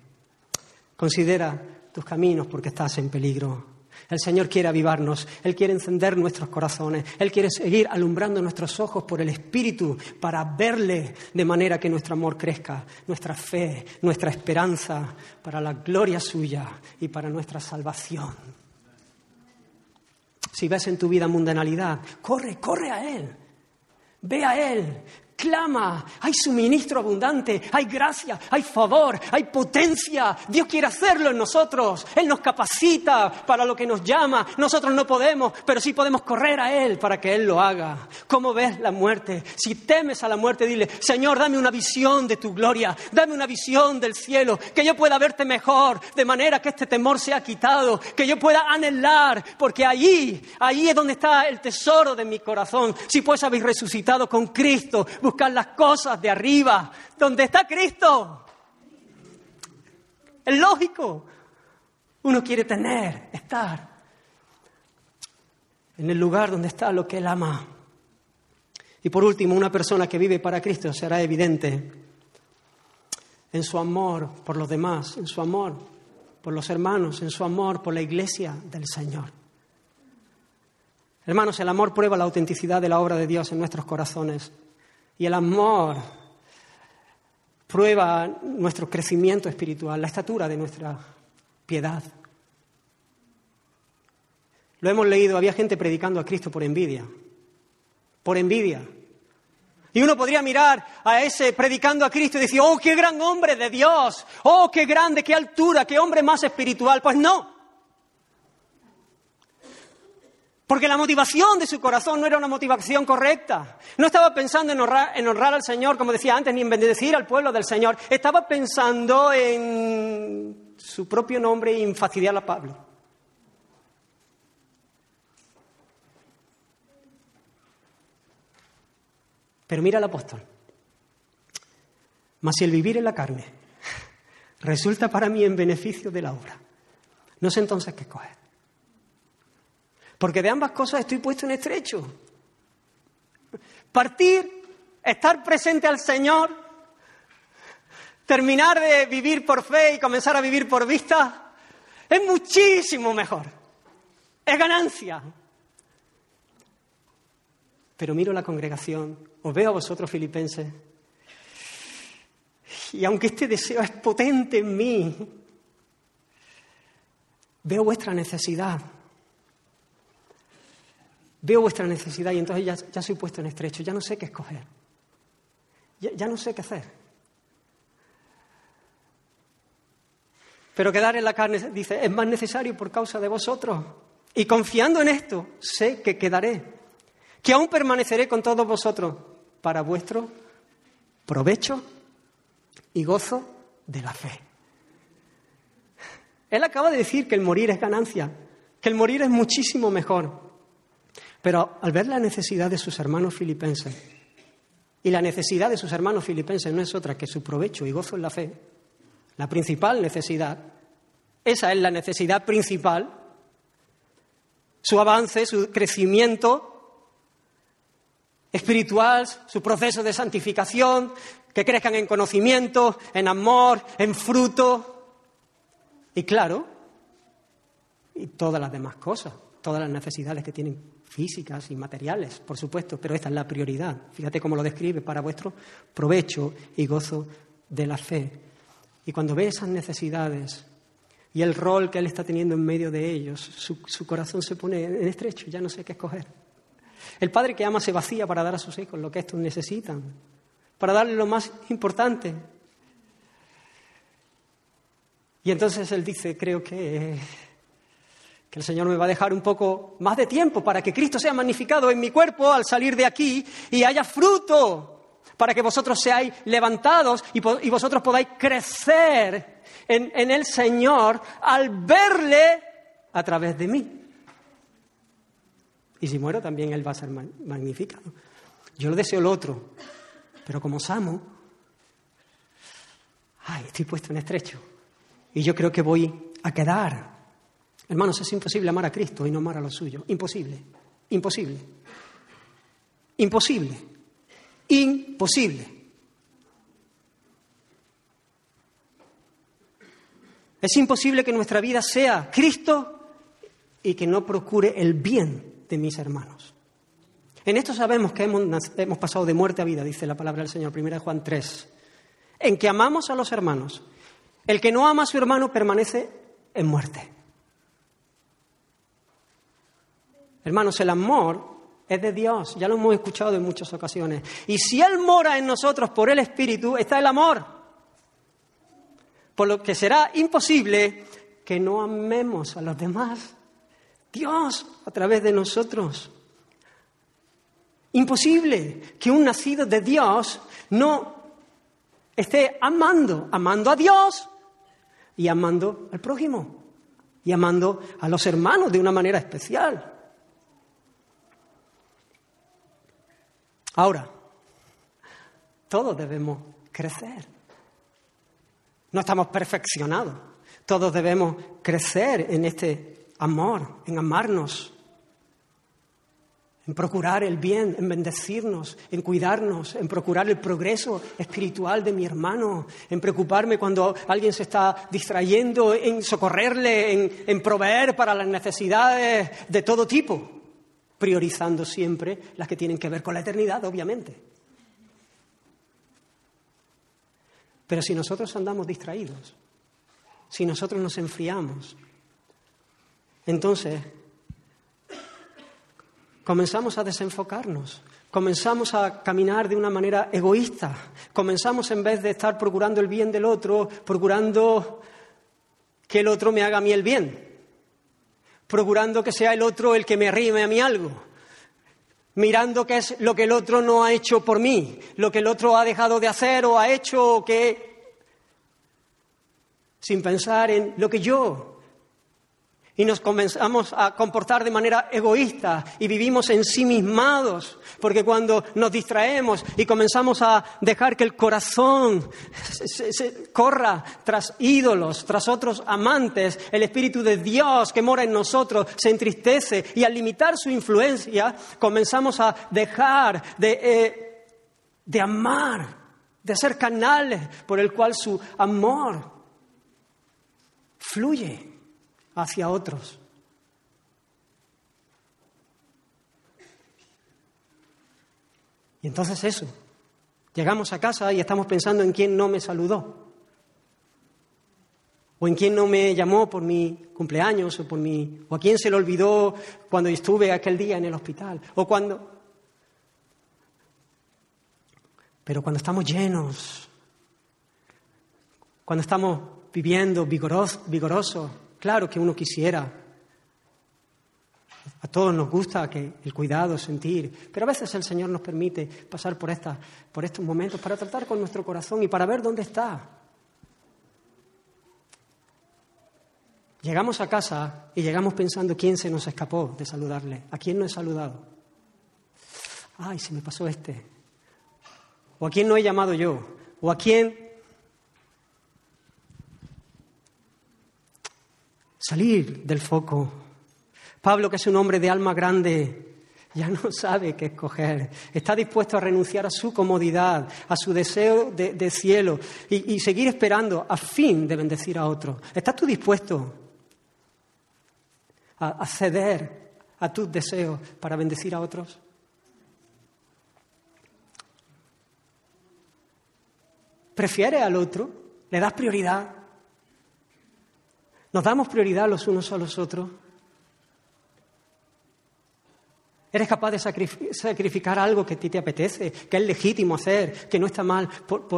S2: Considera tus caminos porque estás en peligro. El Señor quiere avivarnos, Él quiere encender nuestros corazones, Él quiere seguir alumbrando nuestros ojos por el Espíritu para verle de manera que nuestro amor crezca, nuestra fe, nuestra esperanza, para la gloria suya y para nuestra salvación. Si ves en tu vida mundanalidad, corre, corre a Él. Ve a Él, clama, hay suministro abundante, hay gracia, hay favor, hay potencia. Dios quiere hacerlo en nosotros. Él nos capacita para lo que nos llama. Nosotros no podemos, pero sí podemos correr a Él para que Él lo haga. ¿Cómo ves la muerte? Si temes a la muerte, dile, Señor, dame una visión de tu gloria, dame una visión del cielo, que yo pueda verte mejor, de manera que este temor sea quitado, que yo pueda anhelar, porque allí, allí es donde está el tesoro de mi corazón. Si pues habéis resucitado con Cristo, buscar las cosas de arriba, donde está Cristo. Es lógico. Uno quiere tener, estar en el lugar donde está lo que él ama. Y por último, una persona que vive para Cristo será evidente en su amor por los demás, en su amor por los hermanos, en su amor por la iglesia del Señor. Hermanos, el amor prueba la autenticidad de la obra de Dios en nuestros corazones. Y el amor prueba nuestro crecimiento espiritual, la estatura de nuestra piedad. Lo hemos leído, había gente predicando a Cristo por envidia, por envidia. Y uno podría mirar a ese predicando a Cristo y decir, oh, qué gran hombre de Dios, oh, qué grande, qué altura, qué hombre más espiritual. Pues no, Porque la motivación de su corazón no era una motivación correcta. No estaba pensando en honrar, al Señor, como decía antes, ni en bendecir al pueblo del Señor. Estaba pensando en su propio nombre y en fastidiar a Pablo. Pero mira al apóstol. Mas si el vivir en la carne resulta para mí en beneficio de la obra, no sé entonces qué coger. Porque de ambas cosas estoy puesto en estrecho. Partir, estar presente al Señor, terminar de vivir por fe y comenzar a vivir por vista, es muchísimo mejor. Es ganancia. Pero miro la congregación, os veo a vosotros filipenses, y aunque este deseo es potente en mí, veo vuestra necesidad Veo vuestra necesidad y entonces ya, soy puesto en estrecho, ya no sé qué escoger, ya, ya no sé qué hacer. Pero quedar en la carne, dice, es más necesario por causa de vosotros. Y confiando en esto, sé que quedaré, que aún permaneceré con todos vosotros para vuestro provecho y gozo de la fe. Él acaba de decir que el morir es ganancia, que el morir es muchísimo mejor. Pero al ver la necesidad de sus hermanos filipenses, y la necesidad de sus hermanos filipenses no es otra que su provecho y gozo en la fe, la principal necesidad, esa es la necesidad principal, su avance, su crecimiento espiritual, su proceso de santificación, que crezcan en conocimiento, en amor, en fruto, y claro, y todas las demás cosas, todas las necesidades que tienen físicas y materiales, por supuesto, pero esta es la prioridad. Fíjate cómo lo describe para vuestro provecho y gozo de la fe. Y cuando ve esas necesidades y el rol que él está teniendo en medio de ellos, su, corazón se pone en estrecho, ya no sé qué escoger. El padre que ama se vacía para dar a sus hijos lo que estos necesitan, para darle lo más importante. Y entonces él dice, creo que que el Señor me va a dejar un poco más de tiempo para que Cristo sea magnificado en mi cuerpo al salir de aquí y haya fruto, para que vosotros seáis levantados y, vosotros podáis crecer en, en el Señor al verle a través de mí. Y si muero también Él va a ser magnificado. Yo lo deseo lo otro, pero como os amo, ay, estoy puesto en estrecho. Y yo creo que voy a quedar. Hermanos, es imposible amar a Cristo y no amar a lo suyo. Imposible. Imposible. Imposible. Imposible. Es imposible que nuestra vida sea Cristo y que no procure el bien de mis hermanos. En esto sabemos que hemos, pasado de muerte a vida, dice la palabra del Señor, 1 Juan 3, en que amamos a los hermanos. El que no ama a su hermano permanece en muerte. Hermanos, el amor es de Dios, ya lo hemos escuchado en muchas ocasiones. Y si Él mora en nosotros por el Espíritu, está el amor. Por lo que será imposible que no amemos a los demás. Dios a través de nosotros. Imposible que un nacido de Dios no esté amando, amando a Dios y amando al prójimo y amando a los hermanos de una manera especial. Ahora, todos debemos crecer. No estamos perfeccionados. Todos debemos crecer en este amor, en amarnos, en procurar el bien, en bendecirnos, en cuidarnos, en procurar el progreso espiritual de mi hermano, en preocuparme cuando alguien se está distrayendo, en socorrerle, en, en proveer para las necesidades de todo tipo, priorizando siempre las que tienen que ver con la eternidad, obviamente. Pero si nosotros andamos distraídos, si nosotros nos enfriamos, entonces comenzamos a desenfocarnos, comenzamos a caminar de una manera egoísta, comenzamos en vez de estar procurando el bien del otro, procurando que el otro me haga a mí el bien, procurando que sea el otro el que me arrime a mí algo, mirando qué es lo que el otro no ha hecho por mí, lo que el otro ha dejado de hacer o ha hecho o que sin pensar en lo que yo y nos comenzamos a comportar de manera egoísta y vivimos ensimismados, porque cuando nos distraemos y comenzamos a dejar que el corazón corra tras ídolos, tras otros amantes, el Espíritu de Dios que mora en nosotros se entristece y al limitar su influencia comenzamos a dejar de, eh, de amar, de ser canales por el cual su amor fluye hacia otros. Y entonces eso, llegamos a casa y estamos pensando en quién no me saludó, o en quién no me llamó por mi cumpleaños, o, por mi, o a quién se le olvidó cuando estuve aquel día en el hospital, o cuando... Pero cuando estamos llenos, cuando estamos viviendo vigorosos, vigoroso, Claro que uno quisiera. A todos nos gusta que el cuidado, sentir, pero a veces el Señor nos permite pasar por, por estos momentos para tratar con nuestro corazón y para ver dónde está. Llegamos a casa y llegamos pensando quién se nos escapó de saludarle, a quién no he saludado. Ay, se me pasó este. O a quién no he llamado yo. O a quién salir del foco. Pablo, que es un hombre de alma grande, ya no sabe qué escoger. Está dispuesto a renunciar a su comodidad, a su deseo de, cielo y, seguir esperando a fin de bendecir a otros. ¿Estás tú dispuesto a, a ceder a tus deseos para bendecir a otros? ¿Prefieres al otro? ¿Le das prioridad? ¿Nos damos prioridad los unos a los otros? ¿Eres capaz de sacrificar algo que a ti te apetece, que es legítimo hacer, que no está mal, por,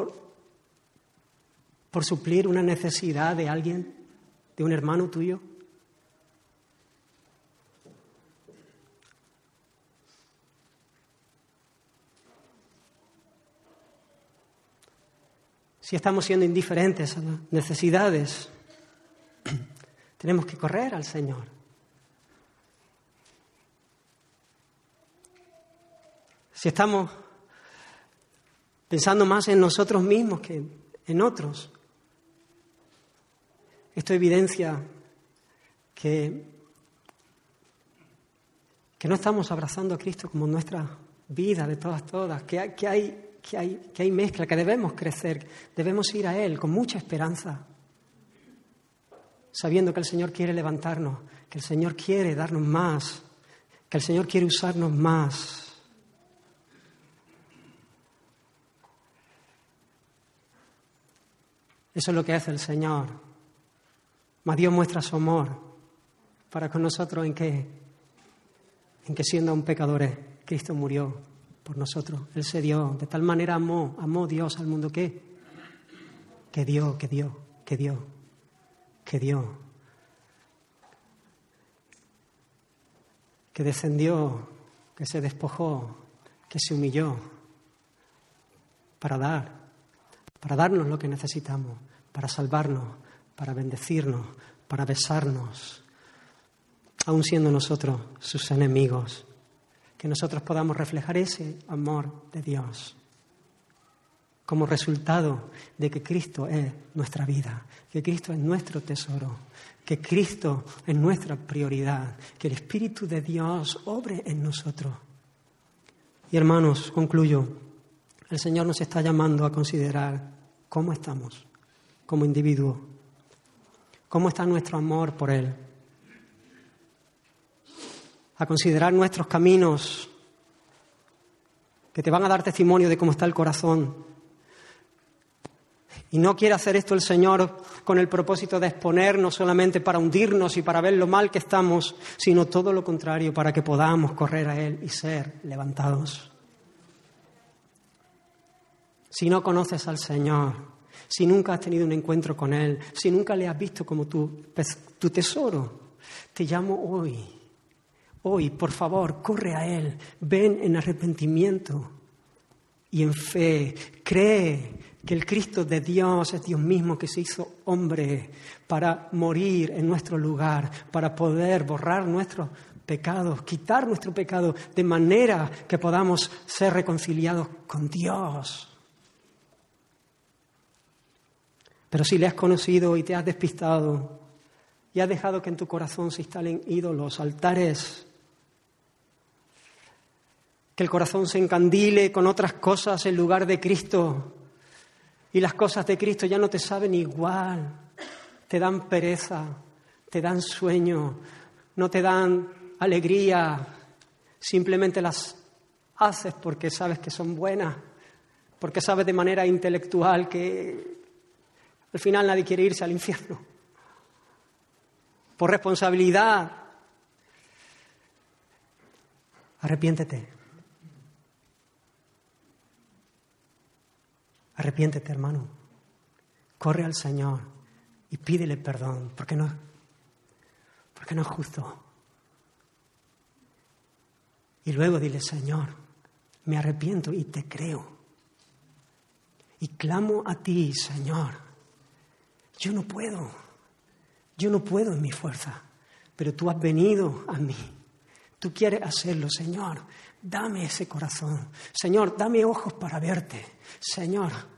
S2: por suplir una necesidad de alguien, de un hermano tuyo? Si estamos siendo indiferentes a las necesidades tenemos que correr al Señor. Si estamos pensando más en nosotros mismos que en otros, Esto evidencia que, que no estamos abrazando a Cristo como nuestra vida de todas, todas, que que, hay, que, hay, que hay mezcla, que debemos crecer, debemos ir a Él con mucha esperanza, sabiendo que el Señor quiere levantarnos, que el Señor quiere darnos más, que el Señor quiere usarnos más. Eso es lo que hace el Señor. Mas Dios muestra su amor para con nosotros en que, en que siendo un pecadores, Cristo murió por nosotros. Él se dio. De tal manera amó, amó Dios al mundo que, que dio, que dio, que dio, que dio. Que descendió, que se despojó, que se humilló para dar para darnos lo que necesitamos, para salvarnos, para bendecirnos, para besarnos, aun siendo nosotros sus enemigos, que nosotros podamos reflejar ese amor de Dios como resultado de que Cristo es nuestra vida, que Cristo es nuestro tesoro, que Cristo es nuestra prioridad, que el Espíritu de Dios obre en nosotros. Y hermanos, concluyo, el Señor nos está llamando a considerar cómo estamos como individuo, cómo está nuestro amor por Él, a considerar nuestros caminos que te van a dar testimonio de cómo está el corazón. Y no quiere hacer esto el Señor con el propósito de exponernos solamente para hundirnos y para ver lo mal que estamos, sino todo lo contrario, para que podamos correr a Él y ser levantados. Si no conoces al Señor, si nunca has tenido un encuentro con Él, si nunca le has visto como tu, tu tesoro, te llamo hoy. Hoy, por favor, corre a Él, ven en arrepentimiento y en fe. Cree que el Cristo de Dios es Dios mismo que se hizo hombre para morir en nuestro lugar, para poder borrar nuestros pecados, quitar nuestro pecado, de manera que podamos ser reconciliados con Dios. Pero si le has conocido y te has despistado y has dejado que en tu corazón se instalen ídolos, altares, que el corazón se encandile con otras cosas en lugar de Cristo y las cosas de Cristo ya no te saben igual, te dan pereza, te dan sueño, no te dan alegría, simplemente las haces porque sabes que son buenas, porque sabes de manera intelectual que al final nadie quiere irse al infierno. Por responsabilidad. Arrepiéntete. Arrepiéntete, hermano. Corre al Señor y pídele perdón, porque no, porque no es justo. Y luego dile, Señor, me arrepiento y te creo. Y clamo a ti, Señor yo no puedo, yo no puedo en mi fuerza, pero tú has venido a mí. Tú quieres hacerlo, Señor. Dame ese corazón. Señor, dame ojos para verte. Señor.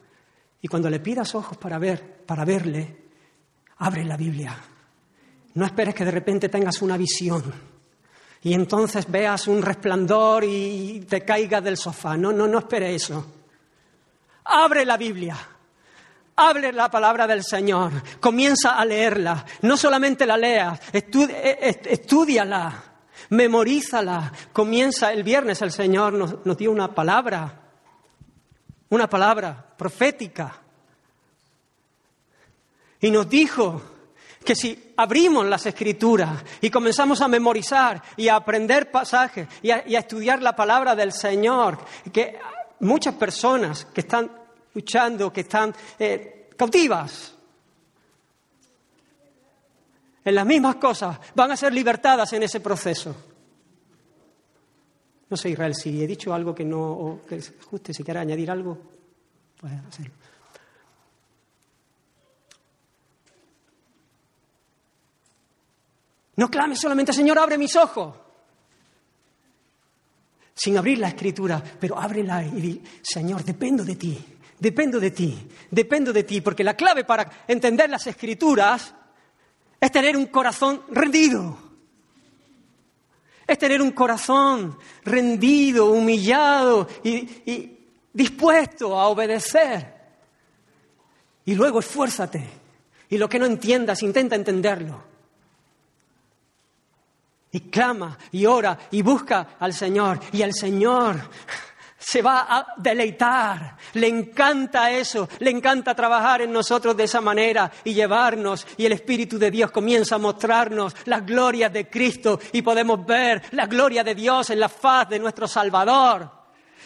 S2: Y cuando le pidas ojos para ver, para verle, abre la Biblia. No esperes que de repente tengas una visión y entonces veas un resplandor y te caigas del sofá. No, no, no espere eso. Abre la Biblia. Hable la palabra del Señor, comienza a leerla, no solamente la leas, estudiala, memorízala. Comienza el viernes, el Señor nos, nos dio una palabra, una palabra profética. Y nos dijo que si abrimos las escrituras y comenzamos a memorizar y a aprender pasajes y a, estudiar la palabra del Señor, que muchas personas que están luchando, que están eh, cautivas. En las mismas cosas van a ser libertadas en ese proceso. No sé, Israel, si he dicho algo que no, o que es justo, si quiere añadir algo, hacerlo. No clames solamente, Señor, abre mis ojos. Sin abrir la escritura, pero ábrela y di, Señor, dependo de ti. Dependo de ti, dependo de ti, porque la clave para entender las escrituras Es tener un corazón rendido. Es tener un corazón rendido, humillado y, dispuesto a obedecer. Y luego esfuérzate. Y lo que no entiendas, intenta entenderlo. Y clama y ora y busca al Señor. Y el Señor se va a deleitar. Le encanta eso, le encanta trabajar en nosotros de esa manera y llevarnos. Y el Espíritu de Dios comienza a mostrarnos las glorias de Cristo y podemos ver la gloria de Dios en la faz de nuestro Salvador.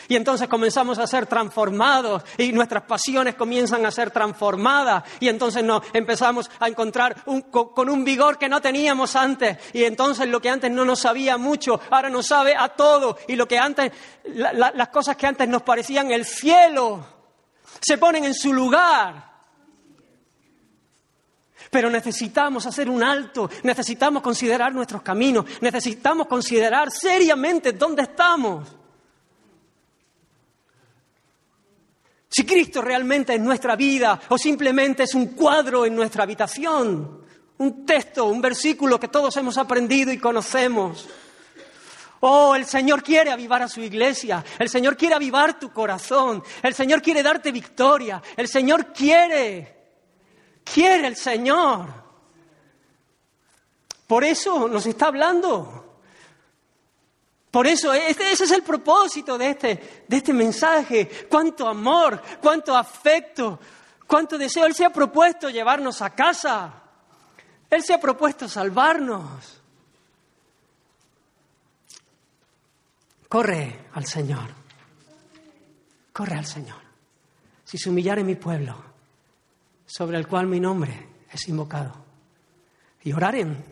S2: Y entonces comenzamos a ser transformados y nuestras pasiones comienzan a ser transformadas y entonces nos empezamos a encontrar con, un vigor que no teníamos antes y entonces lo que antes no nos sabía mucho, ahora nos sabe a todo y lo que antes, las cosas que antes nos parecían el cielo, se ponen en su lugar. Pero necesitamos hacer un alto, necesitamos considerar nuestros caminos, necesitamos considerar seriamente dónde estamos. Si Cristo realmente es nuestra vida o simplemente es un cuadro en nuestra habitación, un texto, un versículo que todos hemos aprendido y conocemos. Oh, el Señor quiere avivar a su iglesia, el Señor quiere avivar tu corazón, el Señor quiere darte victoria, el Señor quiere, quiere el Señor. Por eso nos está hablando. Por eso, este, ese es el propósito de este, de este mensaje. Cuánto amor, cuánto afecto, cuánto deseo. Él se ha propuesto llevarnos a casa. Él se ha propuesto salvarnos. Corre al Señor. Corre al Señor. Si se humillare mi pueblo, sobre el cual mi nombre es invocado, y oraren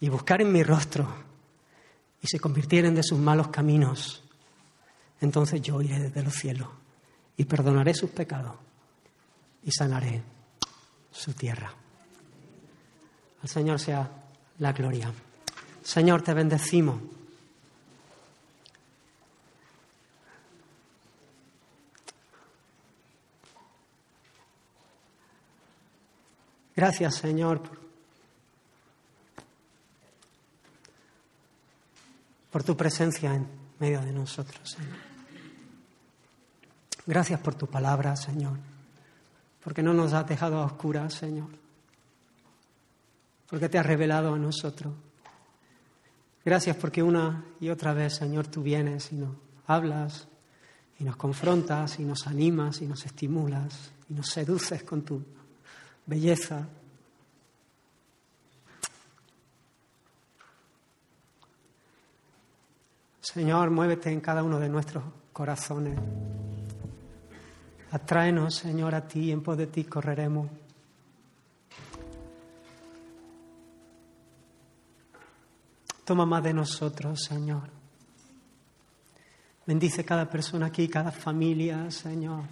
S2: y buscar en mi rostro y se convirtieren de sus malos caminos, entonces yo iré desde los cielos y perdonaré sus pecados y sanaré su tierra. Al Señor sea la gloria. Señor, te bendecimos. Gracias, Señor, por tu presencia en medio de nosotros, Señor. Gracias por tu palabra, Señor, porque no nos has dejado a oscuras, Señor, porque te has revelado a nosotros. Gracias porque una y otra vez, Señor, tú vienes y nos hablas y nos confrontas y nos animas y nos estimulas y nos seduces con tu belleza, Señor, muévete en cada uno de nuestros corazones. Atráenos, Señor, a ti, en pos de ti correremos. Toma más de nosotros, Señor. Bendice cada persona aquí, cada familia, Señor.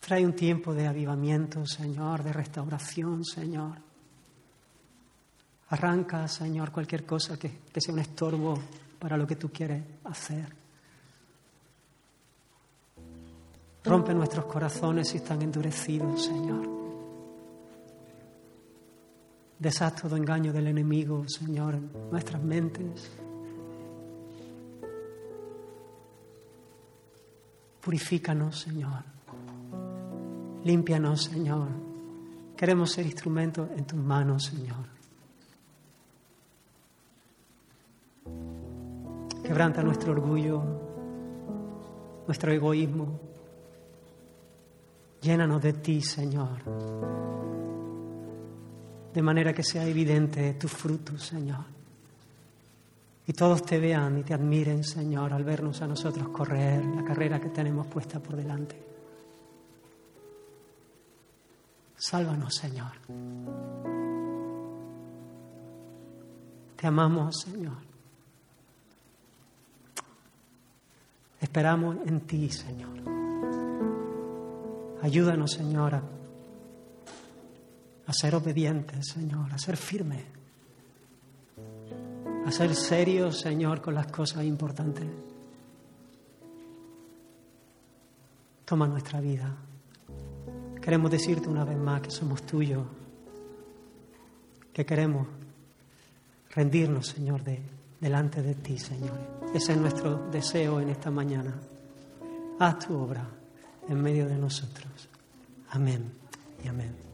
S2: Trae un tiempo de avivamiento, Señor, de restauración, Señor. Arranca, Señor, cualquier cosa que, sea un estorbo para lo que tú quieres hacer. Rompe nuestros corazones si están endurecidos, Señor. Deshaz todo engaño del enemigo, Señor, nuestras mentes. Purifícanos, Señor. Límpianos, Señor. Queremos ser instrumentos en tus manos, Señor. Quebranta nuestro orgullo, nuestro egoísmo. Llénanos de ti, Señor. De manera que sea evidente tu fruto, Señor. Y todos te vean y te admiren, Señor, al vernos a nosotros correr la carrera que tenemos puesta por delante. Sálvanos, Señor. Te amamos, Señor. Esperamos en ti, Señor. Ayúdanos, Señor, a, ser obedientes, Señor, a ser firmes, a ser serios, Señor, con las cosas importantes. Toma nuestra vida. Queremos decirte una vez más que somos tuyos, que queremos rendirnos, Señor, de, delante de ti, Señor. Ese es nuestro deseo en esta mañana. Haz tu obra en medio de nosotros. Amén y amén.